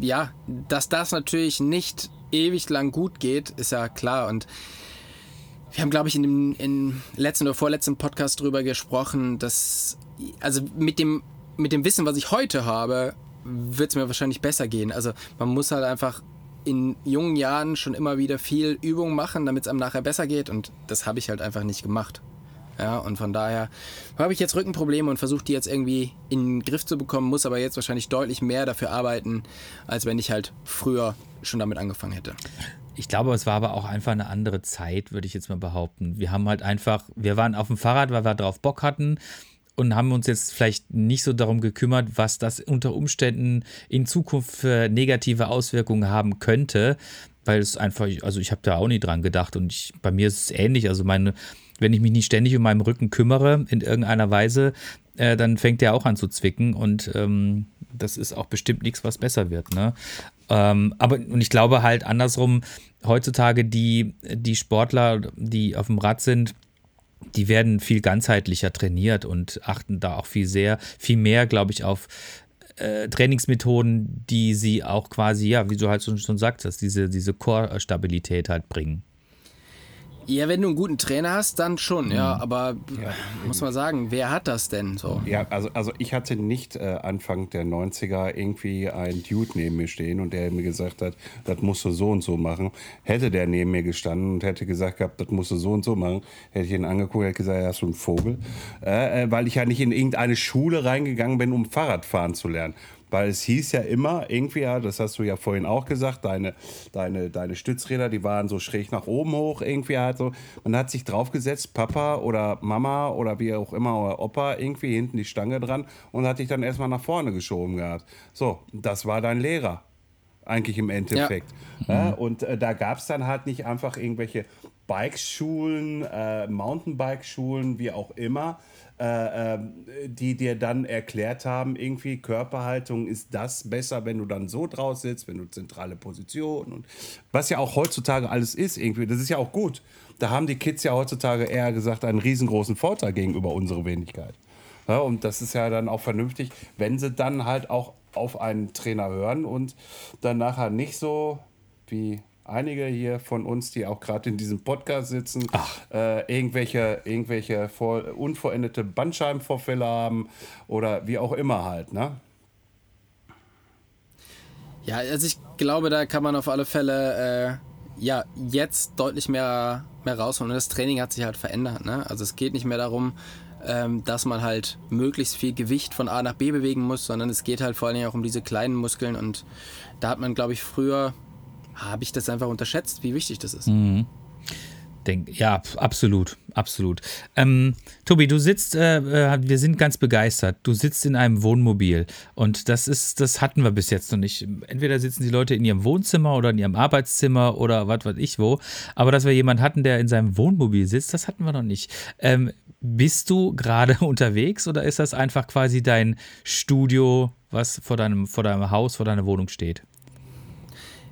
ja, dass das natürlich nicht ewig lang gut geht, ist ja klar und wir haben, glaube ich, in dem in letzten oder vorletzten Podcast drüber gesprochen, dass, also mit dem, mit dem Wissen, was ich heute habe, wird es mir wahrscheinlich besser gehen. Also man muss halt einfach in jungen Jahren schon immer wieder viel Übung machen, damit es einem nachher besser geht und das habe ich halt einfach nicht gemacht. Ja, und von daher habe ich jetzt Rückenprobleme und versuche die jetzt irgendwie in den Griff zu bekommen, muss aber jetzt wahrscheinlich deutlich mehr dafür arbeiten, als wenn ich halt früher schon damit angefangen hätte. Ich glaube, es war aber auch einfach eine andere Zeit, würde ich jetzt mal behaupten. Wir haben halt einfach, wir waren auf dem Fahrrad, weil wir drauf Bock hatten und haben uns jetzt vielleicht nicht so darum gekümmert, was das unter Umständen in Zukunft für negative Auswirkungen haben könnte, weil es einfach, also ich habe da auch nie dran gedacht und ich, bei mir ist es ähnlich. Also meine, wenn ich mich nicht ständig um meinen Rücken kümmere in irgendeiner Weise, äh, dann fängt der auch an zu zwicken und ähm, das ist auch bestimmt nichts, was besser wird. Ne? Ähm, aber und ich glaube halt andersrum, heutzutage die, die Sportler, die auf dem Rad sind, die werden viel ganzheitlicher trainiert und achten da auch viel sehr, viel mehr, glaube ich, auf äh, Trainingsmethoden, die sie auch quasi, ja, wie du halt schon, schon sagtest, diese, diese Core-Stabilität halt bringen. Ja, wenn du einen guten Trainer hast, dann schon, ja. Aber muss man sagen, wer hat das denn so? Ja, also, also ich hatte nicht äh, Anfang der 90er irgendwie einen Dude neben mir stehen und der mir gesagt hat, das musst du so und so machen. Hätte der neben mir gestanden und hätte gesagt gehabt, das musst du so und so machen, hätte ich ihn angeguckt, hätte gesagt, ja, hast du einen Vogel. Äh, äh, weil ich ja nicht in irgendeine Schule reingegangen bin, um Fahrradfahren zu lernen. Weil es hieß ja immer, irgendwie, ja, das hast du ja vorhin auch gesagt, deine, deine, deine Stützräder, die waren so schräg nach oben hoch, irgendwie halt so. Man hat sich draufgesetzt, Papa oder Mama oder wie auch immer, oder Opa, irgendwie hinten die Stange dran und hat dich dann erstmal nach vorne geschoben gehabt. So, das war dein Lehrer. Eigentlich im Endeffekt. Ja. und äh, da gab es dann halt nicht einfach irgendwelche Bikeschulen, äh, Mountainbike-Schulen, wie auch immer, äh, ähm, die dir dann erklärt haben, irgendwie Körperhaltung ist das besser, wenn du dann so draus sitzt, wenn du zentrale Position und was ja auch heutzutage alles ist, irgendwie, das ist ja auch gut. Da haben die Kids ja heutzutage eher gesagt einen riesengroßen Vorteil gegenüber unserer Wenigkeit. Ja, und das ist ja dann auch vernünftig, wenn sie dann halt auch auf einen Trainer hören und dann nachher nicht so wie einige hier von uns, die auch gerade in diesem Podcast sitzen, äh, irgendwelche, irgendwelche vor, unvollendete Bandscheibenvorfälle haben oder wie auch immer halt, ne? Ja, also ich glaube, da kann man auf alle Fälle äh, ja jetzt deutlich mehr, mehr rausholen. Und das Training hat sich halt verändert. Ne? Also es geht nicht mehr darum, ähm, dass man halt möglichst viel Gewicht von A nach B bewegen muss, sondern es geht halt vor allen Dingen auch um diese kleinen Muskeln. Und da hat man, glaube ich, früher, habe ich das einfach unterschätzt, wie wichtig das ist. Denk, ja, absolut, absolut. Ähm, Tobi, du sitzt, äh, äh, wir sind ganz begeistert. Du sitzt in einem Wohnmobil und das ist, das hatten wir bis jetzt noch nicht. Entweder sitzen die Leute in ihrem Wohnzimmer oder in ihrem Arbeitszimmer oder was weiß ich wo. Aber dass wir jemanden hatten, der in seinem Wohnmobil sitzt, das hatten wir noch nicht. Ähm, bist du gerade unterwegs oder ist das einfach quasi dein Studio, was vor deinem, vor deinem Haus, vor deiner Wohnung steht?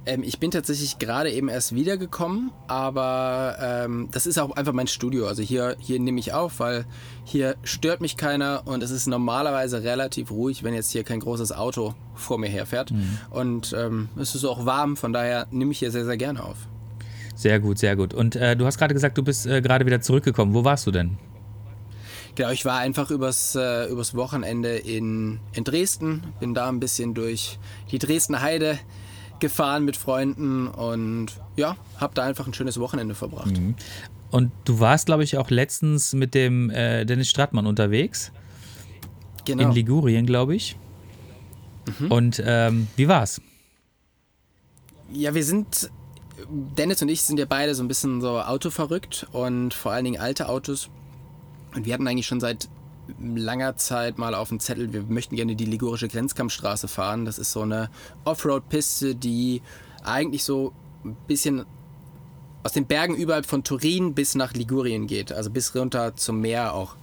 Ähm, ich bin tatsächlich gerade eben erst wiedergekommen, aber ähm, das ist auch einfach mein Studio. Also hier, hier nehme ich auf, weil hier stört mich keiner und es ist normalerweise relativ ruhig, wenn jetzt hier kein großes Auto vor mir herfährt. Mhm. Und ähm, es ist auch warm, von daher nehme ich hier sehr, sehr gerne auf. Sehr gut, sehr gut. Und äh, du hast gerade gesagt, du bist äh, gerade wieder zurückgekommen. Wo warst du denn? Genau, ich war einfach übers, äh, übers Wochenende in, in Dresden, bin da ein bisschen durch die Dresdner Heide gefahren mit Freunden und ja, habe da einfach ein schönes Wochenende verbracht. Mhm. Und du warst, glaube ich, auch letztens mit dem äh, Dennis Strattmann unterwegs. Genau. In Ligurien, glaube ich. Mhm. Und ähm, wie war's? Ja, wir sind, Dennis und ich sind ja beide so ein bisschen so autoverrückt und vor allen Dingen alte Autos. Und wir hatten eigentlich schon seit langer Zeit mal auf dem Zettel, wir möchten gerne die Ligurische Grenzkampfstraße fahren. Das ist so eine Offroad-Piste, die eigentlich so ein bisschen aus den Bergen überhalb von Turin bis nach Ligurien geht, also bis runter zum Meer auch.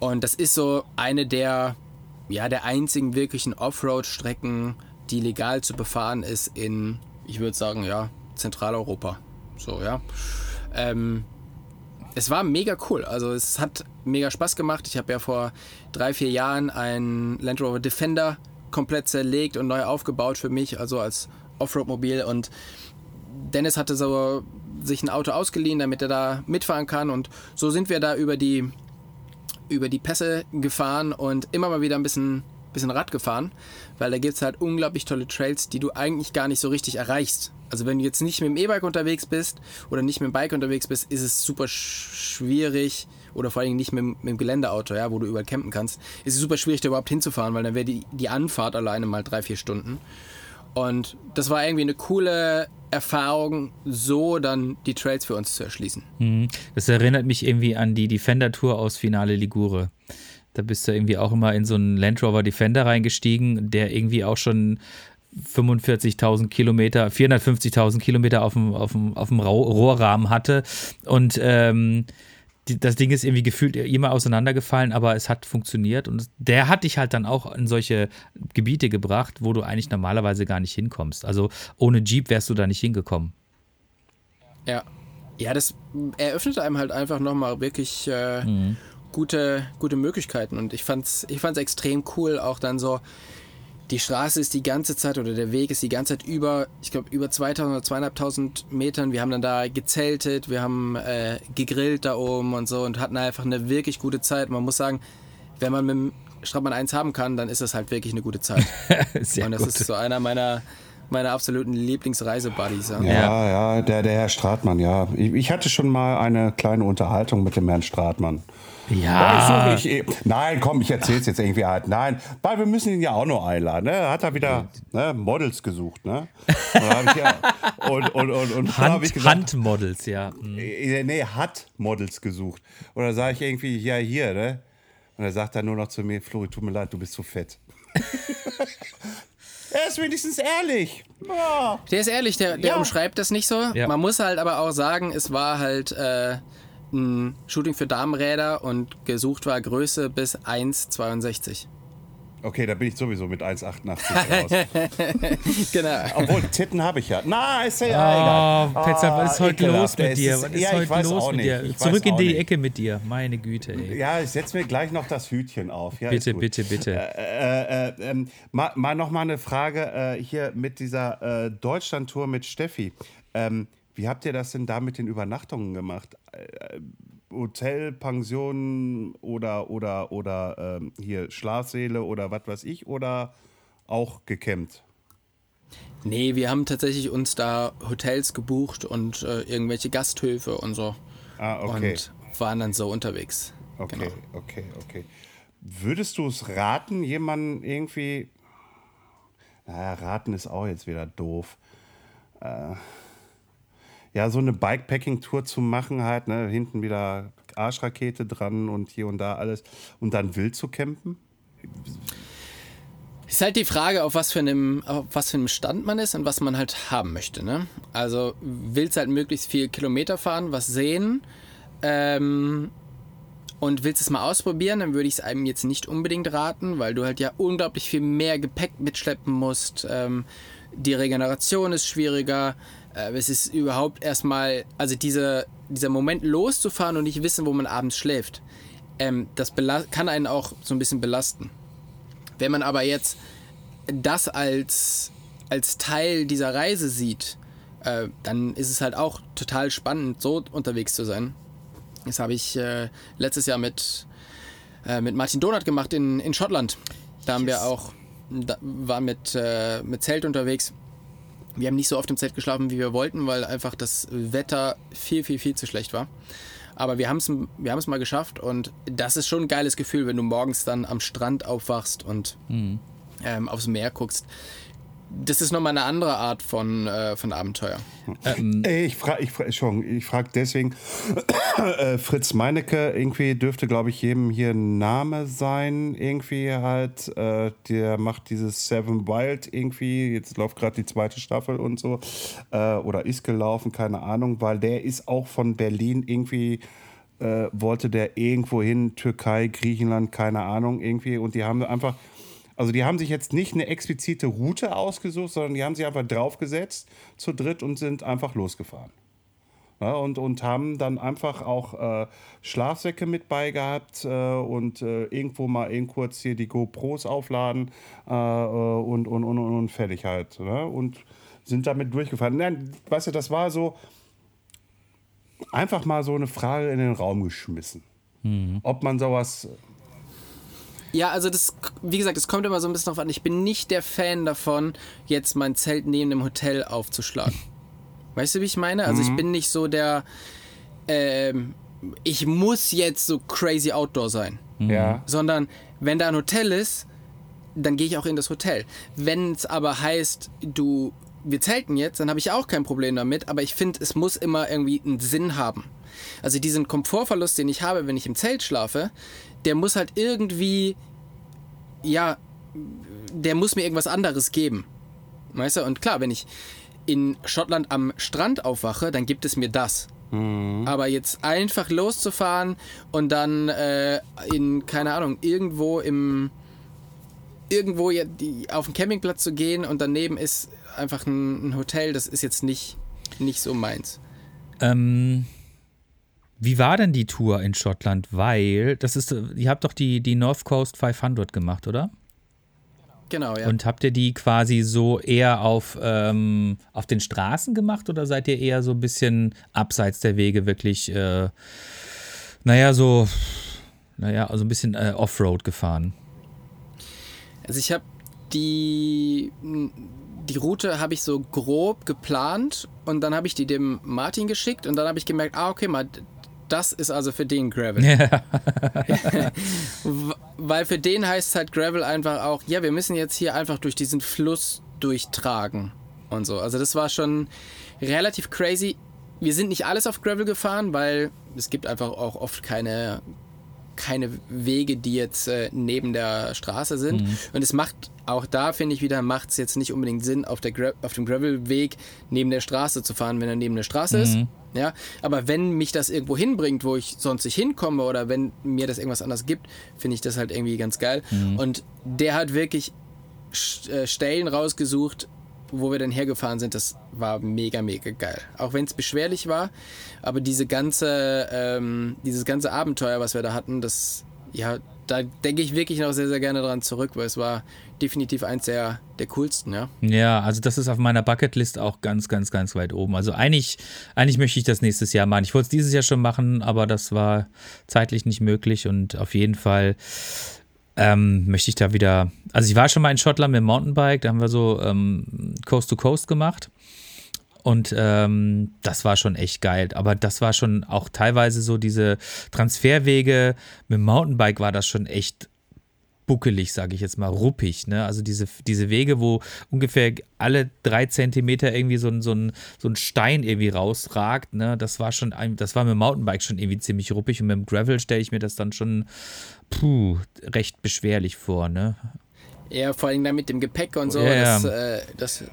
Und das ist so eine der, ja, der einzigen wirklichen Offroad-Strecken, die legal zu befahren ist in, ich würde sagen, ja, Zentraleuropa. So, ja. Ähm, es war mega cool. Also es hat mega Spaß gemacht. Ich habe ja vor drei, vier Jahren einen Land Rover Defender komplett zerlegt und neu aufgebaut für mich, also als Offroad-Mobil. Und Dennis hatte so sich ein Auto ausgeliehen, damit er da mitfahren kann. Und so sind wir da über die, über die Pässe gefahren und immer mal wieder ein bisschen, bisschen Rad gefahren, weil da gibt es halt unglaublich tolle Trails, die du eigentlich gar nicht so richtig erreichst. Also wenn du jetzt nicht mit dem E-Bike unterwegs bist oder nicht mit dem Bike unterwegs bist, ist es super schwierig oder vor allem nicht mit, mit dem Geländeauto, ja, wo du überall campen kannst, ist es super schwierig, da überhaupt hinzufahren, weil dann wäre die, die Anfahrt alleine mal drei, vier Stunden. Und das war irgendwie eine coole Erfahrung, so dann die Trails für uns zu erschließen. Mhm. Das erinnert mich irgendwie an die Defender-Tour aus Finale Ligure. Da bist du irgendwie auch immer in so einen Land Rover Defender reingestiegen, der irgendwie auch schon 45.000 Kilometer, 450.000 Kilometer auf dem, auf dem, auf dem Rohrrahmen hatte. Und ähm, die, das Ding ist irgendwie gefühlt immer auseinandergefallen, aber es hat funktioniert. Und der hat dich halt dann auch in solche Gebiete gebracht, wo du eigentlich normalerweise gar nicht hinkommst. Also ohne Jeep wärst du da nicht hingekommen. Ja. Ja, das eröffnet einem halt einfach nochmal wirklich äh, mhm. gute, gute Möglichkeiten. Und ich fand's, ich fand's extrem cool, auch dann so die Straße ist die ganze Zeit oder der Weg ist die ganze Zeit über, ich glaube, über 2000 oder 2500 Metern. Wir haben dann da gezeltet, wir haben äh, gegrillt da oben und so und hatten einfach eine wirklich gute Zeit. Man muss sagen, wenn man mit dem Straßmann 1 haben kann, dann ist das halt wirklich eine gute Zeit. Sehr und das gut. ist so einer meiner, meiner absoluten Lieblingsreisebuddies. Ja. ja, ja, der, der Herr Stratmann, ja. Ich, ich hatte schon mal eine kleine Unterhaltung mit dem Herrn Stratmann. Ja. Ich, ich, nein, komm, ich erzähl's jetzt irgendwie halt. Nein, weil wir müssen ihn ja auch noch einladen. Ne? Er hat da wieder ne, Models gesucht. Ne? Und, ja, und, und, und, und Hand, ich gesagt, Handmodels, ja. Mhm. Nee, hat Models gesucht. Und dann sage ich irgendwie, ja, hier, ne? Und er sagt dann nur noch zu mir, Flori, tut mir leid, du bist zu fett. Er ist wenigstens ehrlich. Oh. Der ist ehrlich, der, der ja. umschreibt das nicht so. Ja. Man muss halt aber auch sagen, es war halt äh, ein Shooting für Damenräder und gesucht war Größe bis 1,62. Okay, da bin ich sowieso mit 1,88 raus. genau. Obwohl, Titten habe ich ja. Na, ist ja, oh, egal. Petzer, was ist heute los mit dir? Was ist ja, heute los mit dir? Zurück in die nicht. Ecke mit dir. Meine Güte, ey. Ja, ich setze mir gleich noch das Hütchen auf. Ja, bitte, bitte, bitte. Äh, äh, äh, ähm, mal, mal noch mal eine Frage äh, hier mit dieser äh, Deutschland-Tour mit Steffi. Ähm, wie habt ihr das denn da mit den Übernachtungen gemacht? Äh, Hotel, Pension oder, oder, oder ähm, hier Schlafsäle oder was weiß ich oder auch gecampt? Nee, wir haben tatsächlich uns da Hotels gebucht und äh, irgendwelche Gasthöfe und so. Ah, okay. Und waren dann so unterwegs. Okay, genau. okay, okay. Würdest du es raten, jemanden irgendwie. Naja, raten ist auch jetzt wieder doof. Äh, ja, so eine Bikepacking-Tour zu machen, halt, ne, hinten wieder Arschrakete dran und hier und da alles und dann wild zu campen? Ist halt die Frage, auf was für einem, auf was für einem Stand man ist und was man halt haben möchte. Ne? Also willst halt möglichst viel Kilometer fahren, was sehen ähm, und willst es mal ausprobieren, dann würde ich es einem jetzt nicht unbedingt raten, weil du halt ja unglaublich viel mehr Gepäck mitschleppen musst. Ähm, die Regeneration ist schwieriger. Äh, es ist überhaupt erstmal, also diese, dieser Moment loszufahren und nicht wissen, wo man abends schläft, ähm, das kann einen auch so ein bisschen belasten. Wenn man aber jetzt das als, als Teil dieser Reise sieht, äh, dann ist es halt auch total spannend, so unterwegs zu sein. Das habe ich äh, letztes Jahr mit, äh, mit Martin Donat gemacht in, in Schottland. Da haben wir auch, da war mit, äh, mit Zelt unterwegs. Wir haben nicht so oft im Zelt geschlafen, wie wir wollten, weil einfach das Wetter viel, viel, viel zu schlecht war. Aber wir haben es wir mal geschafft und das ist schon ein geiles Gefühl, wenn du morgens dann am Strand aufwachst und mhm. ähm, aufs Meer guckst. Das ist nochmal eine andere Art von, äh, von Abenteuer. Ähm. Ich frage ich frag, ich frag deswegen, äh, Fritz Meinecke, irgendwie dürfte, glaube ich, jedem hier ein Name sein, irgendwie halt. Äh, der macht dieses Seven Wild irgendwie, jetzt läuft gerade die zweite Staffel und so. Äh, oder ist gelaufen, keine Ahnung, weil der ist auch von Berlin irgendwie. Äh, wollte der irgendwo hin, Türkei, Griechenland, keine Ahnung, irgendwie. Und die haben einfach also die haben sich jetzt nicht eine explizite Route ausgesucht, sondern die haben sich einfach draufgesetzt zu dritt und sind einfach losgefahren. Ja, und, und haben dann einfach auch äh, Schlafsäcke mit bei gehabt äh, und äh, irgendwo mal eben kurz hier die GoPros aufladen äh, äh, und, und, und, und fertig halt. Ne? Und sind damit durchgefahren. Nein, weißt du, das war so einfach mal so eine Frage in den Raum geschmissen. Mhm. Ob man sowas ja, also das, wie gesagt, es kommt immer so ein bisschen drauf an. Ich bin nicht der Fan davon, jetzt mein Zelt neben dem Hotel aufzuschlagen. Weißt du, wie ich meine? Also mhm. ich bin nicht so der, ähm, ich muss jetzt so crazy outdoor sein. Mhm. Ja. Sondern wenn da ein Hotel ist, dann gehe ich auch in das Hotel. Wenn es aber heißt, du, wir zelten jetzt, dann habe ich auch kein Problem damit, aber ich finde, es muss immer irgendwie einen Sinn haben. Also diesen Komfortverlust, den ich habe, wenn ich im Zelt schlafe, der muss halt irgendwie, ja, der muss mir irgendwas anderes geben. Weißt du? Und klar, wenn ich in Schottland am Strand aufwache, dann gibt es mir das. Mhm. Aber jetzt einfach loszufahren und dann äh, in, keine Ahnung, irgendwo im irgendwo auf den Campingplatz zu gehen und daneben ist einfach ein, ein Hotel, das ist jetzt nicht, nicht so meins. Ähm, wie war denn die Tour in Schottland? Weil, das ist, ihr habt doch die, die North Coast 500 gemacht, oder? Genau, ja. Und habt ihr die quasi so eher auf, ähm, auf den Straßen gemacht oder seid ihr eher so ein bisschen abseits der Wege wirklich, äh, naja, so, naja, also ein bisschen äh, Offroad gefahren? Also ich habe die, die Route habe ich so grob geplant und dann habe ich die dem Martin geschickt und dann habe ich gemerkt, ah, okay, mal, das ist also für den Gravel. Ja. Weil für den heißt es halt Gravel einfach auch, ja, wir müssen jetzt hier einfach durch diesen Fluss durchtragen und so. Also das war schon relativ crazy. Wir sind nicht alles auf Gravel gefahren, weil es gibt einfach auch oft keine, keine Wege, die jetzt äh, neben der Straße sind. Mhm. Und es macht auch da, finde ich wieder, macht es jetzt nicht unbedingt Sinn, auf, der auf dem Gravel-Weg neben der Straße zu fahren, wenn er neben der Straße mhm. ist. Ja, aber wenn mich das irgendwo hinbringt, wo ich sonst nicht hinkomme oder wenn mir das irgendwas anderes gibt, finde ich das halt irgendwie ganz geil. Mhm. Und der hat wirklich äh, Stellen rausgesucht, wo wir dann hergefahren sind. Das war mega, mega geil. Auch wenn es beschwerlich war, aber diese ganze, ähm, dieses ganze Abenteuer, was wir da hatten, das, ja, da denke ich wirklich noch sehr, sehr gerne dran zurück, weil es war definitiv eins der, der coolsten, ja. Ja, also das ist auf meiner Bucketlist auch ganz, ganz, ganz weit oben. Also eigentlich, eigentlich möchte ich das nächstes Jahr machen. Ich wollte es dieses Jahr schon machen, aber das war zeitlich nicht möglich und auf jeden Fall ähm, möchte ich da wieder. Also ich war schon mal in Schottland mit dem Mountainbike, da haben wir so ähm, Coast to Coast gemacht. Und ähm, das war schon echt geil. Aber das war schon auch teilweise so diese Transferwege. Mit dem Mountainbike war das schon echt buckelig, sage ich jetzt mal, ruppig. Ne? Also diese, diese Wege, wo ungefähr alle drei Zentimeter irgendwie so ein, so ein, so ein Stein irgendwie rausragt, ne? das war schon, ein, das war mit dem Mountainbike schon irgendwie ziemlich ruppig und mit dem Gravel stelle ich mir das dann schon puh, recht beschwerlich vor. Ne? Ja, vor allem dann mit dem Gepäck und so. Ja, das, äh, das,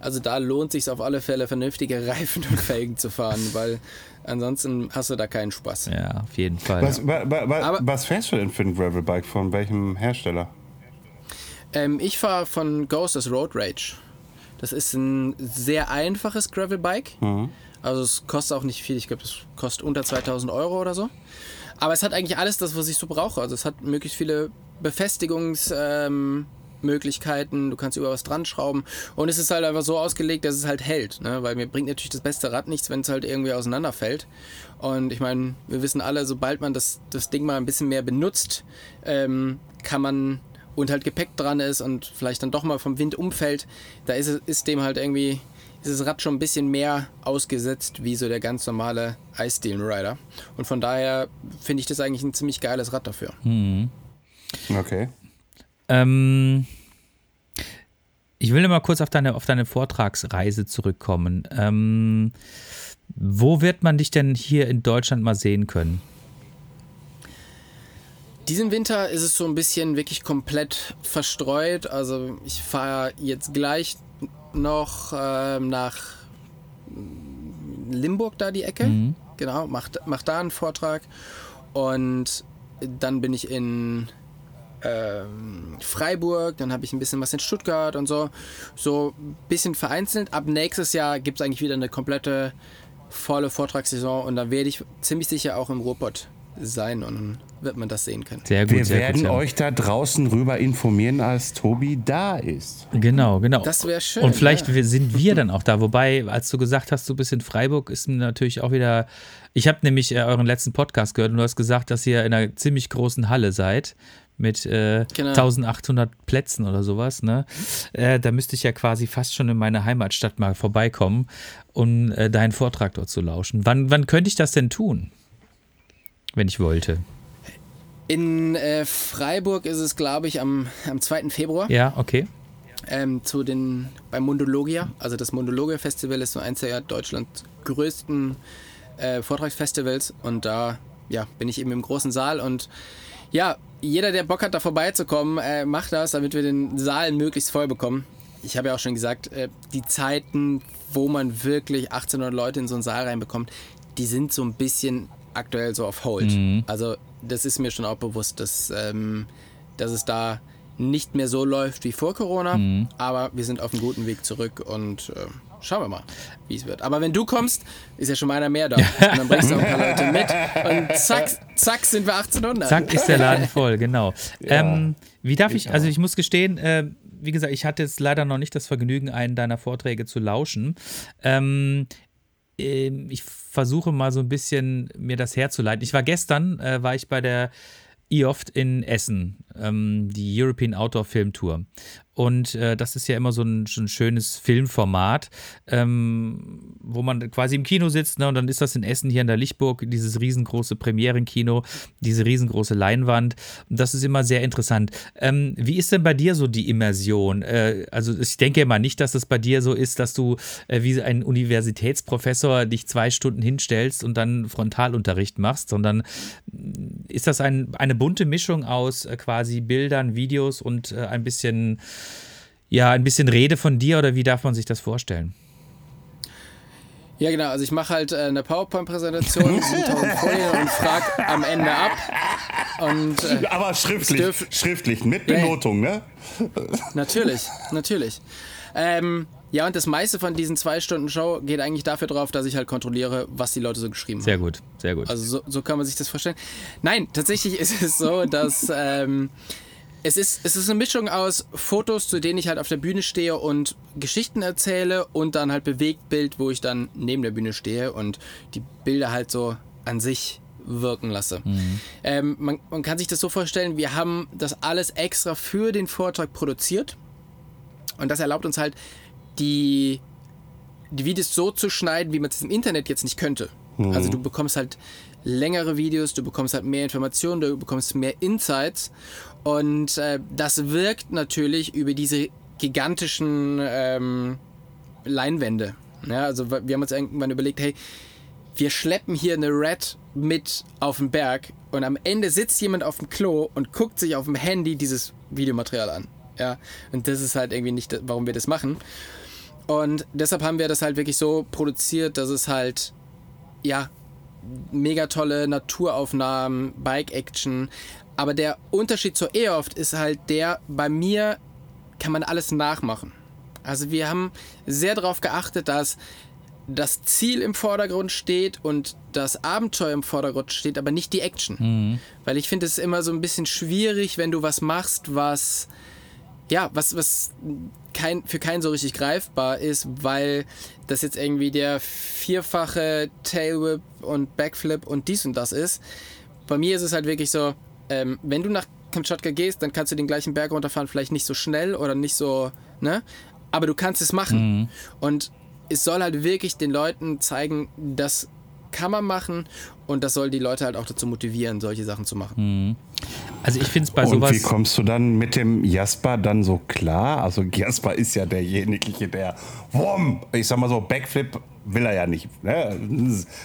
also da lohnt sich auf alle Fälle vernünftige Reifen und Felgen zu fahren, weil ansonsten hast du da keinen Spaß. Ja, auf jeden Fall. Was, wa, wa, wa, Aber- was fährst du denn für ein Gravelbike? Von welchem Hersteller? Ähm, ich fahre von Ghost das Road Rage. Das ist ein sehr einfaches Gravelbike. Also es kostet auch nicht viel. Ich glaube, das kostet unter 2000 Euro oder so. Aber es hat eigentlich alles das, was ich so brauche. Also es hat möglichst viele Befestigungsmöglichkeiten. Ähm, du kannst über was dran schrauben und es ist halt einfach so ausgelegt, dass es halt hält, ne? weil mir bringt natürlich das beste Rad nichts, wenn es halt irgendwie auseinanderfällt. Und ich meine, wir wissen alle, sobald man das, das Ding mal ein bisschen mehr benutzt, ähm, kann man und halt Gepäck dran ist und vielleicht dann doch mal vom Wind umfällt, da ist, ist dem halt irgendwie, ist das Rad schon ein bisschen mehr ausgesetzt wie so der ganz normale Ice Steel Rider. Und von daher finde ich das eigentlich ein ziemlich geiles Rad dafür. Okay. Ähm, ich will mal kurz auf deine, auf deine Vortragsreise zurückkommen. Ähm, wo wird man dich denn hier in Deutschland mal sehen können? Diesen Winter ist es so ein bisschen wirklich komplett verstreut. Also ich fahre jetzt gleich noch ähm, nach Limburg da die Ecke. Genau, mach, mach da einen Vortrag. Und dann bin ich in ähm, Freiburg, dann habe ich ein bisschen was in Stuttgart und so. So ein bisschen vereinzelt. Ab nächstes Jahr gibt es eigentlich wieder eine komplette volle Vortragssaison und dann werde ich ziemlich sicher auch im Ruhrpott sein und dann wird man das sehen können. Sehr gut, Wir sehr werden gut. ja. euch da draußen rüber informieren, als Tobi da ist. Genau, genau. Das wäre schön. Und vielleicht ja. sind wir dann auch da. Wobei, als du gesagt hast, du bist in Freiburg, ist mir natürlich auch wieder. Ich habe nämlich äh, euren letzten Podcast gehört und du hast gesagt, dass ihr in einer ziemlich großen Halle seid. Mit äh, Genau. 1800 Plätzen oder sowas, ne? Äh, da müsste ich ja quasi fast schon in meine Heimatstadt mal vorbeikommen, um äh, deinen Vortrag dort zu lauschen. Wann, wann könnte ich das denn tun? Wenn ich wollte. In äh, Freiburg ist es, glaube ich, am, am 2. Februar Ja, okay. ähm, zu den, beim Mundologia. Also das Mundologia Festival ist so eins der Deutschlands größten äh, Vortragsfestivals und da ja, bin ich eben im großen Saal und ja, jeder, der Bock hat, da vorbeizukommen, äh, macht das, damit wir den Saal möglichst voll bekommen. Ich habe ja auch schon gesagt, äh, die Zeiten, wo man wirklich 1800 Leute in so einen Saal reinbekommt, die sind so ein bisschen aktuell so auf Hold. Also das ist mir schon auch bewusst, dass, ähm, dass es da nicht mehr so läuft wie vor Corona, aber wir sind auf einem guten Weg zurück und äh, schauen wir mal, wie es wird. Aber wenn du kommst, ist ja schon mal einer mehr da. Und dann bringst du auch ein paar Leute mit und zack, zack sind wir 1800. Zack, ist der Laden voll, genau. ähm, wie darf ich, also ich muss gestehen, äh, wie gesagt, ich hatte jetzt leider noch nicht das Vergnügen, einen deiner Vorträge zu lauschen. Ähm, ähm, ich versuche mal so ein bisschen mir das herzuleiten. Ich war gestern, äh, war ich bei der IOFT in Essen, ähm, die European Outdoor Film Tour. Und äh, das ist ja immer so ein, so ein schönes Filmformat, ähm, wo man quasi im Kino sitzt, ne, und dann ist das in Essen hier in der Lichtburg, dieses riesengroße Premierenkino, diese riesengroße Leinwand. Das ist immer sehr interessant. Ähm, wie ist denn bei dir so die Immersion? Äh, also ich denke immer nicht, dass es bei dir so ist, dass du äh, wie ein Universitätsprofessor dich zwei Stunden hinstellst und dann Frontalunterricht machst, sondern ist das ein, eine bunte Mischung aus äh, quasi Bildern, Videos und äh, ein bisschen, ja, ein bisschen Rede von dir oder wie darf man sich das vorstellen? Ja, genau. Also ich mache halt äh, eine PowerPoint-Präsentation, 7000 Folien und frage am Ende ab. Und äh, Aber schriftlich, schriftlich, mit. Benotung, ne? natürlich, natürlich. Ähm, ja, und das meiste von diesen zwei Stunden Show geht eigentlich dafür drauf, dass ich halt kontrolliere, was die Leute so geschrieben haben. Sehr gut, sehr gut. Also so, so kann man sich das vorstellen. Nein, tatsächlich ist es so, dass ähm, es, ist, es ist eine Mischung aus Fotos, zu denen ich halt auf der Bühne stehe und Geschichten erzähle und dann halt Bewegtbild, wo ich dann neben der Bühne stehe und die Bilder halt so an sich wirken lasse. Ähm, man, man kann sich das so vorstellen, wir haben das alles extra für den Vortrag produziert und das erlaubt uns halt, die, die Videos so zu schneiden, wie man es im Internet jetzt nicht könnte. Also du bekommst halt längere Videos, du bekommst halt mehr Informationen, du bekommst mehr Insights Und äh, das wirkt natürlich über diese gigantischen ähm, Leinwände. Ja, also wir haben uns irgendwann überlegt, hey, wir schleppen hier eine Red mit auf den Berg und am Ende sitzt jemand auf dem Klo und guckt sich auf dem Handy dieses Videomaterial an. Ja, und das ist halt irgendwie nicht, warum wir das machen. Und deshalb haben wir das halt wirklich so produziert, dass es halt, ja, mega tolle Naturaufnahmen, Bike-Action. Aber der Unterschied zur E-Oft ist halt der, bei mir kann man alles nachmachen. Also wir haben sehr darauf geachtet, dass das Ziel im Vordergrund steht und das Abenteuer im Vordergrund steht, aber nicht die Action. Mhm. Weil ich finde es immer so ein bisschen schwierig, wenn du was machst, was ja, was, was kein, für keinen so richtig greifbar ist, weil das jetzt irgendwie der vierfache Tailwhip und Backflip und dies und das ist. Bei mir ist es halt wirklich so, ähm, wenn du nach Kamtschatka gehst, dann kannst du den gleichen Berg runterfahren, vielleicht nicht so schnell oder nicht so, ne? Aber du kannst es machen. Mhm. Und es soll halt wirklich den Leuten zeigen, das kann man machen und das soll die Leute halt auch dazu motivieren, solche Sachen zu machen. Mhm. Also ich finde es bei und sowas. Wie kommst du dann mit dem Jasper dann so klar? Also Jasper ist ja derjenige, der, wumm, ich sag mal so, Backflip will er ja nicht. Ne?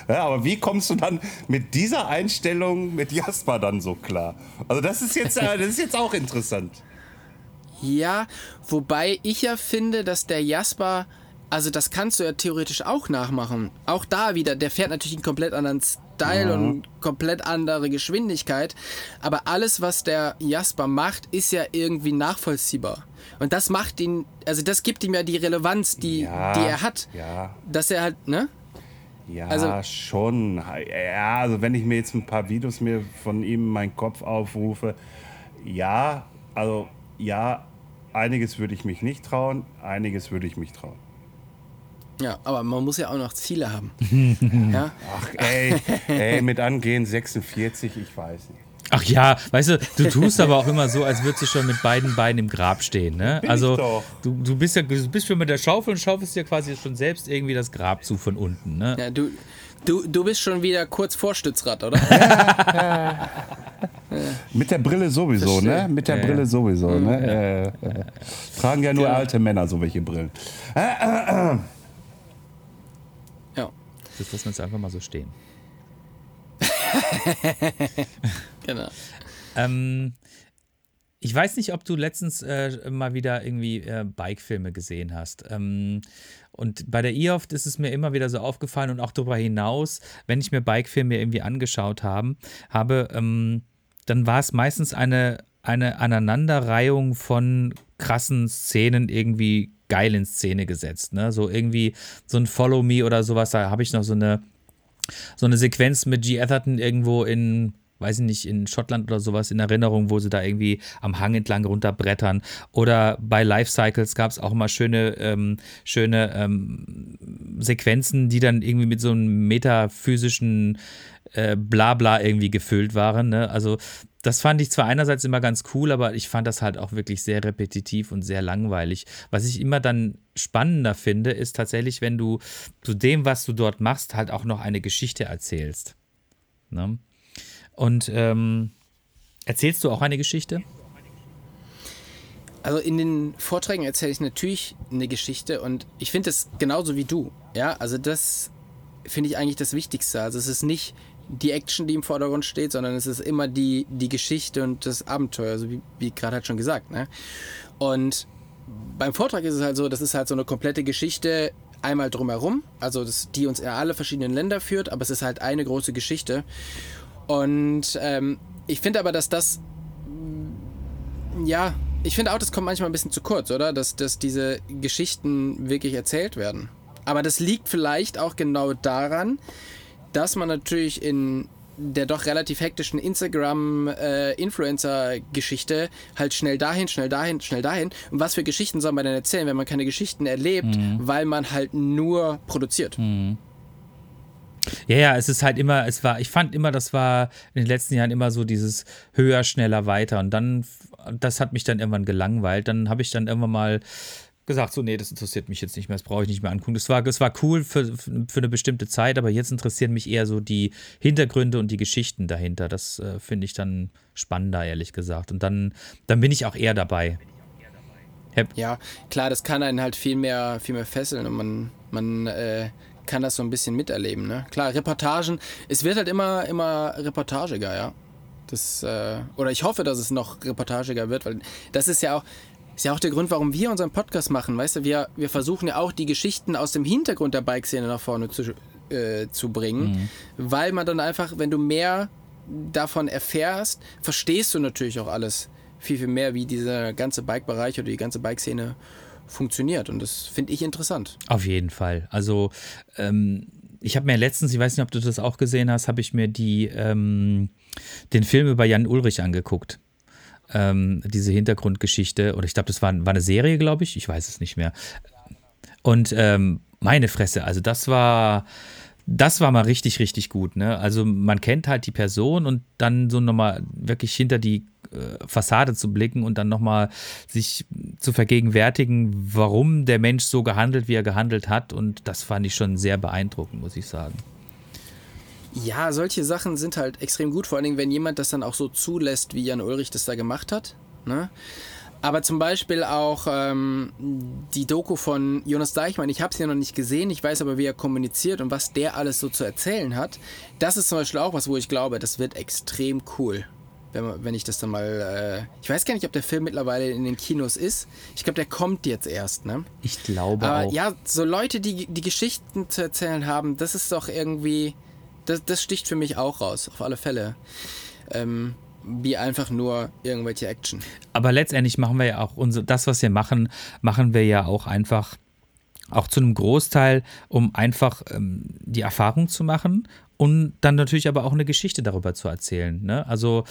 Aber wie kommst du dann mit dieser Einstellung mit Jasper dann so klar? Also das ist jetzt, das ist jetzt auch interessant. Ja, wobei ich ja finde, dass der Jasper also das kannst du ja theoretisch auch nachmachen. Auch da wieder, der fährt natürlich einen komplett anderen Style ja. und komplett andere Geschwindigkeit. Aber alles, was der Jasper macht, ist ja irgendwie nachvollziehbar. Und das macht ihn, also das gibt ihm ja die Relevanz, die, ja, die er hat. Ja. Dass er halt, ne? Ja, also, schon. Ja, also wenn ich mir jetzt ein paar Videos mir von ihm in meinen Kopf aufrufe, ja, also ja, einiges würde ich mich nicht trauen, einiges würde ich mich trauen. Ja, aber man muss ja auch noch Ziele haben. ja? Ach, ey, ey, mit angehen 46, ich weiß nicht. Ach ja, weißt du, du tust aber auch immer so, als würdest du schon mit beiden Beinen im Grab stehen. Ne? Bin also du, du bist ja du bist schon mit der Schaufel und schaufelst dir quasi schon selbst irgendwie das Grab zu von unten. Ne? Ja, du, du, du bist schon wieder kurz vor Stützrad, oder? ja. Mit der Brille sowieso, ne? Mit der ja, Brille sowieso, ne? Äh, äh, tragen ja nur ja. alte Männer so welche Brillen. Äh, äh, äh. Das lassen wir jetzt einfach mal so stehen. genau. ähm, ich weiß nicht, ob du letztens äh, mal wieder irgendwie äh, Bike-Filme gesehen hast. Ähm, und bei der IOFT ist es mir immer wieder so aufgefallen und auch darüber hinaus, wenn ich mir Bike-Filme irgendwie angeschaut haben, habe, ähm, dann war es meistens eine, eine Aneinanderreihung von krassen Szenen irgendwie geil in Szene gesetzt. Ne? So irgendwie so ein Follow Me oder sowas. Da habe ich noch so eine, so eine Sequenz mit G. Atherton irgendwo in weiß ich nicht, in Schottland oder sowas in Erinnerung, wo sie da irgendwie am Hang entlang runterbrettern. Oder bei Life Cycles gab es auch mal schöne, ähm, schöne ähm, Sequenzen, die dann irgendwie mit so einem metaphysischen äh, Blabla irgendwie gefüllt waren. Ne? Also das fand ich zwar einerseits immer ganz cool, aber ich fand das halt auch wirklich sehr repetitiv und sehr langweilig. Was ich immer dann spannender finde, ist tatsächlich, wenn du zu dem, was du dort machst, halt auch noch eine Geschichte erzählst. Ne? Und ähm, erzählst du auch eine Geschichte? Also in den Vorträgen erzähle ich natürlich eine Geschichte und ich finde es genauso wie du. Ja, also das finde ich eigentlich das Wichtigste. Also es ist nicht die Action, die im Vordergrund steht, sondern es ist immer die, die Geschichte und das Abenteuer, also wie, wie gerade halt schon gesagt. Ne? Und beim Vortrag ist es halt so, das ist halt so eine komplette Geschichte einmal drumherum, also das, die uns in alle verschiedenen Länder führt, aber es ist halt eine große Geschichte. Und ähm, ich finde aber, dass das, ja, ich finde auch, das kommt manchmal ein bisschen zu kurz, oder? Dass, dass diese Geschichten wirklich erzählt werden. Aber das liegt vielleicht auch genau daran, dass man natürlich in der doch relativ hektischen Instagram-Influencer-Geschichte äh, halt schnell dahin, schnell dahin, schnell dahin. Und was für Geschichten soll man denn erzählen, wenn man keine Geschichten erlebt, mhm. weil man halt nur produziert? Mhm. Ja, ja, es ist halt immer, es war, ich fand immer, das war in den letzten Jahren immer so dieses höher, schneller, weiter. Und dann, das hat mich dann irgendwann gelangweilt. Dann habe ich dann irgendwann mal gesagt, so, nee, das interessiert mich jetzt nicht mehr, das brauche ich nicht mehr angucken. Das war, das war cool für, für eine bestimmte Zeit, aber jetzt interessieren mich eher so die Hintergründe und die Geschichten dahinter. Das äh, finde ich dann spannender, ehrlich gesagt. Und dann, dann bin ich auch eher dabei. Ja, klar, das kann einen halt viel mehr, viel mehr fesseln und man, man äh, kann das so ein bisschen miterleben. Ne? Klar, Reportagen, es wird halt immer, immer reportagiger, ja. Das, äh, oder ich hoffe, dass es noch reportagiger wird, weil das ist ja auch, ist ja auch der Grund, warum wir unseren Podcast machen. Weißt du, wir, wir versuchen ja auch die Geschichten aus dem Hintergrund der Bike-Szene nach vorne zu, äh, zu bringen, mhm. weil man dann einfach, wenn du mehr davon erfährst, verstehst du natürlich auch alles viel, viel mehr, wie dieser ganze Bike-Bereich oder die ganze Bike-Szene funktioniert. Und das finde ich interessant. Auf jeden Fall. Also, ähm, ich habe mir letztens, ich weiß nicht, ob du das auch gesehen hast, habe ich mir die, ähm, den Film über Jan Ulrich angeguckt. Ähm, diese Hintergrundgeschichte. Oder ich glaube, das war, war eine Serie, glaube ich. Ich weiß es nicht mehr. Und ähm, meine Fresse, also das war das war mal richtig, richtig gut. Ne? Also man kennt halt die Person und dann so nochmal wirklich hinter die äh, Fassade zu blicken und dann nochmal sich zu vergegenwärtigen, warum der Mensch so gehandelt, wie er gehandelt hat. Und das fand ich schon sehr beeindruckend, muss ich sagen. Ja, solche Sachen sind halt extrem gut, vor allen Dingen, wenn jemand das dann auch so zulässt, wie Jan Ulrich das da gemacht hat. Ne? Aber zum Beispiel auch ähm, die Doku von Jonas Deichmann. Ich habe sie ja noch nicht gesehen. Ich weiß aber, wie er kommuniziert und was der alles so zu erzählen hat. Das ist zum Beispiel auch was, wo ich glaube, das wird extrem cool. Wenn, wenn ich das dann mal. Äh, ich weiß gar nicht, ob der Film mittlerweile in den Kinos ist. Ich glaube, der kommt jetzt erst, ne? Ich glaube aber auch. Ja, so Leute, die die Geschichten zu erzählen haben, das ist doch irgendwie. Das, das sticht für mich auch raus, auf alle Fälle. Ähm, wie einfach nur irgendwelche Action. Aber letztendlich machen wir ja auch unser, das, was wir machen, machen wir ja auch einfach auch zu einem Großteil, um einfach ähm, die Erfahrung zu machen und dann natürlich aber auch eine Geschichte darüber zu erzählen. Ne? Also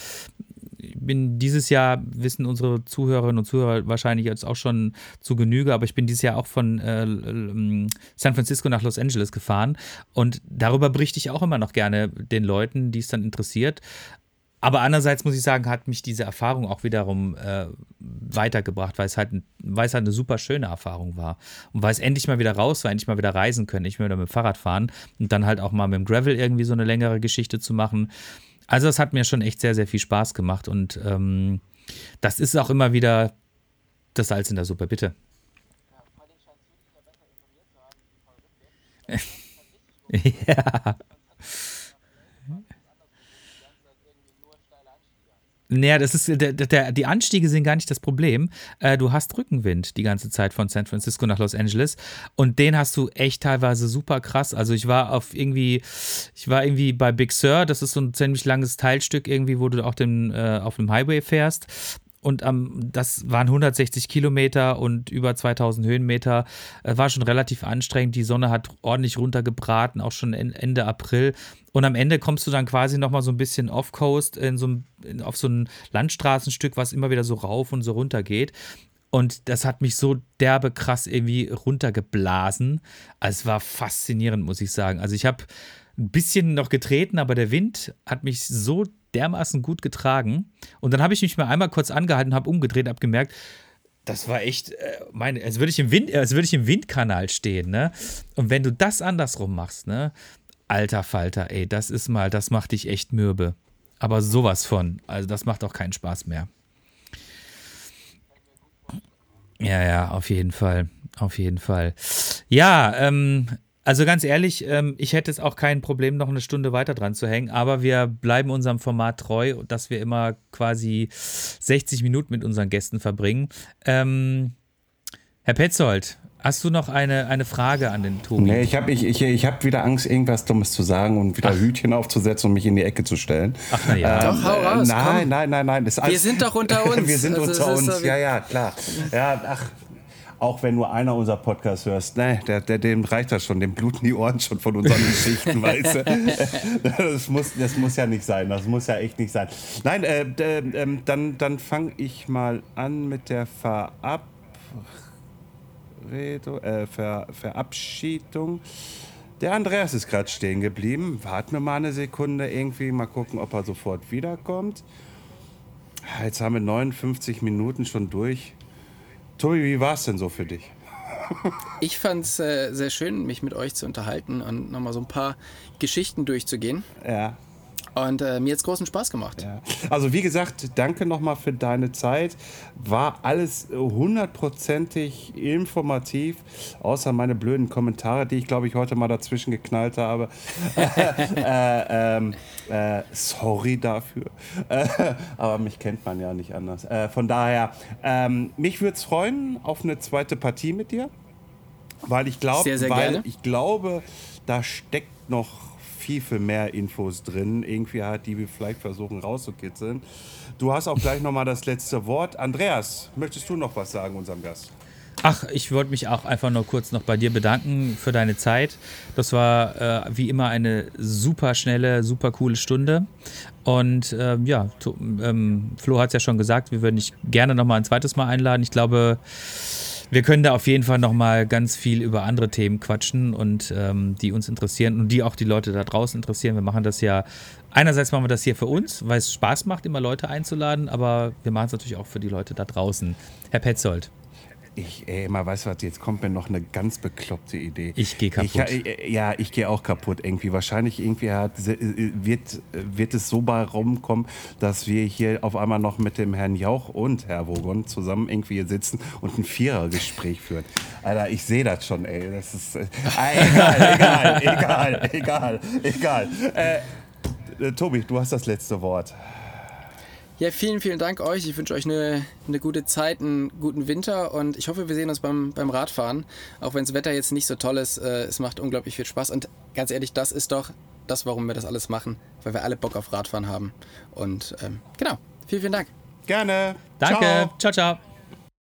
ich bin dieses Jahr, wissen unsere Zuhörerinnen und Zuhörer wahrscheinlich jetzt auch schon zu Genüge, aber ich bin dieses Jahr auch von äh, San Francisco nach Los Angeles gefahren und darüber berichte ich auch immer noch gerne den Leuten, die es dann interessiert. Aber andererseits muss ich sagen, hat mich diese Erfahrung auch wiederum äh, weitergebracht, weil es, halt, weil es halt eine super schöne Erfahrung war. Und weil es endlich mal wieder raus war, endlich mal wieder reisen können, nicht mehr mit dem Fahrrad fahren und dann halt auch mal mit dem Gravel irgendwie so eine längere Geschichte zu machen. Also das hat mir schon echt sehr, sehr viel Spaß gemacht und ähm, das ist auch immer wieder das Salz in der Suppe, bitte. ja. Naja, das ist, der, der, die Anstiege sind gar nicht das Problem. Äh, du hast Rückenwind die ganze Zeit von San Francisco nach Los Angeles und den hast du echt teilweise super krass. Also ich war auf irgendwie, ich war irgendwie bei Big Sur, das ist so ein ziemlich langes Teilstück irgendwie, wo du auch den, äh, auf dem Highway fährst und ähm, das waren 160 Kilometer und über 2000 Höhenmeter. Äh, war schon relativ anstrengend. Die Sonne hat ordentlich runtergebraten, auch schon Ende April. Und am Ende kommst du dann quasi nochmal so ein bisschen off-coast so auf so ein Landstraßenstück, was immer wieder so rauf und so runter geht. Und das hat mich so derbe krass irgendwie runtergeblasen. Also es war faszinierend, muss ich sagen. Also ich habe ein bisschen noch getreten, aber der Wind hat mich so dermaßen gut getragen. Und dann habe ich mich mal einmal kurz angehalten, habe umgedreht, habe gemerkt, das war echt, äh, meine, als würde ich im Wind, als würde ich im Windkanal stehen, ne? Und wenn du das andersrum machst, ne? Alter Falter, ey, das ist mal, das macht dich echt mürbe. Aber sowas von. Also das macht auch keinen Spaß mehr. Ja, ja, auf jeden Fall. Auf jeden Fall. Ja, ähm, also ganz ehrlich, ähm, ich hätte es auch kein Problem, noch eine Stunde weiter dran zu hängen, aber wir bleiben unserem Format treu, dass wir immer quasi 60 Minuten mit unseren Gästen verbringen. Ähm, Herr Petzold, hast du noch eine, eine Frage an den Tobi? Nee, ich habe ich, ich, ich hab wieder Angst, irgendwas Dummes zu sagen und wieder Ach. Hütchen aufzusetzen und mich in die Ecke zu stellen. Ach, na ja. Ähm, doch, hau raus, nein, komm. nein, nein, nein, nein. Wir sind doch unter uns. wir sind also, unter uns, ja, ja, klar. Ja, ach, auch wenn nur einer unser Podcast hörst, ne, der, der, dem reicht das schon, dem bluten die Ohren schon von unseren Geschichten, weißt du? Das muss, das muss ja nicht sein, das muss ja echt nicht sein. Nein, äh, äh, dann, dann fange ich mal an mit der Verabredung, äh, Ver, Verabschiedung. Der Andreas ist gerade stehen geblieben. Warten wir mal eine Sekunde irgendwie, mal gucken, ob er sofort wiederkommt. Jetzt haben wir 59 Minuten schon durch. Tobi, wie war es denn so für dich? Ich fand es äh, sehr schön, mich mit euch zu unterhalten und nochmal so ein paar Geschichten durchzugehen. Ja. Und äh, mir hat es großen Spaß gemacht. Ja. Also wie gesagt, danke nochmal für deine Zeit. War alles hundertprozentig informativ, außer meine blöden Kommentare, die ich glaube ich heute mal dazwischen geknallt habe. äh, ähm, äh, sorry dafür. Äh, aber mich kennt man ja nicht anders. Äh, von daher, ähm, mich würde es freuen auf eine zweite Partie mit dir. Weil ich glaube, weil gerne. ich glaube, da steckt noch viel, viel mehr Infos drin, irgendwie halt, die wir vielleicht versuchen rauszukitzeln. Du hast auch gleich nochmal das letzte Wort. Andreas, möchtest du noch was sagen unserem Gast? Ach, ich wollte mich auch einfach nur kurz noch bei dir bedanken für deine Zeit. Das war äh, wie immer eine super schnelle, super coole Stunde. Und ähm, ja, ähm, Flo hat es ja schon gesagt, wir würden dich gerne noch mal ein zweites Mal einladen. Ich glaube, wir können da auf jeden Fall noch mal ganz viel über andere Themen quatschen und ähm, die uns interessieren und die auch die Leute da draußen interessieren. Wir machen das ja, einerseits machen wir das hier für uns, weil es Spaß macht, immer Leute einzuladen, aber wir machen es natürlich auch für die Leute da draußen. Herr Petzold. Ich, ey, mal weißt du was, jetzt kommt mir noch eine ganz bekloppte Idee. Ich geh kaputt. Ich, äh, ja, ich gehe auch kaputt irgendwie. Wahrscheinlich irgendwie hat, äh, wird, wird es so bei rumkommen, dass wir hier auf einmal noch mit dem Herrn Jauch und Herr Wogon zusammen irgendwie hier sitzen und ein Vierergespräch führen. Alter, ich sehe das schon, ey. Das ist äh, egal, egal, egal, egal, egal. Äh, äh, Tobi, du hast das letzte Wort. Ja, vielen, vielen Dank euch. Ich wünsche euch eine, eine gute Zeit, einen guten Winter und ich hoffe, wir sehen uns beim, beim Radfahren. Auch wenn das Wetter jetzt nicht so toll ist, äh, es macht unglaublich viel Spaß. Und ganz ehrlich, das ist doch das, warum wir das alles machen, weil wir alle Bock auf Radfahren haben. Und ähm, genau, vielen, vielen Dank. Gerne. Danke. Ciao. ciao. ciao.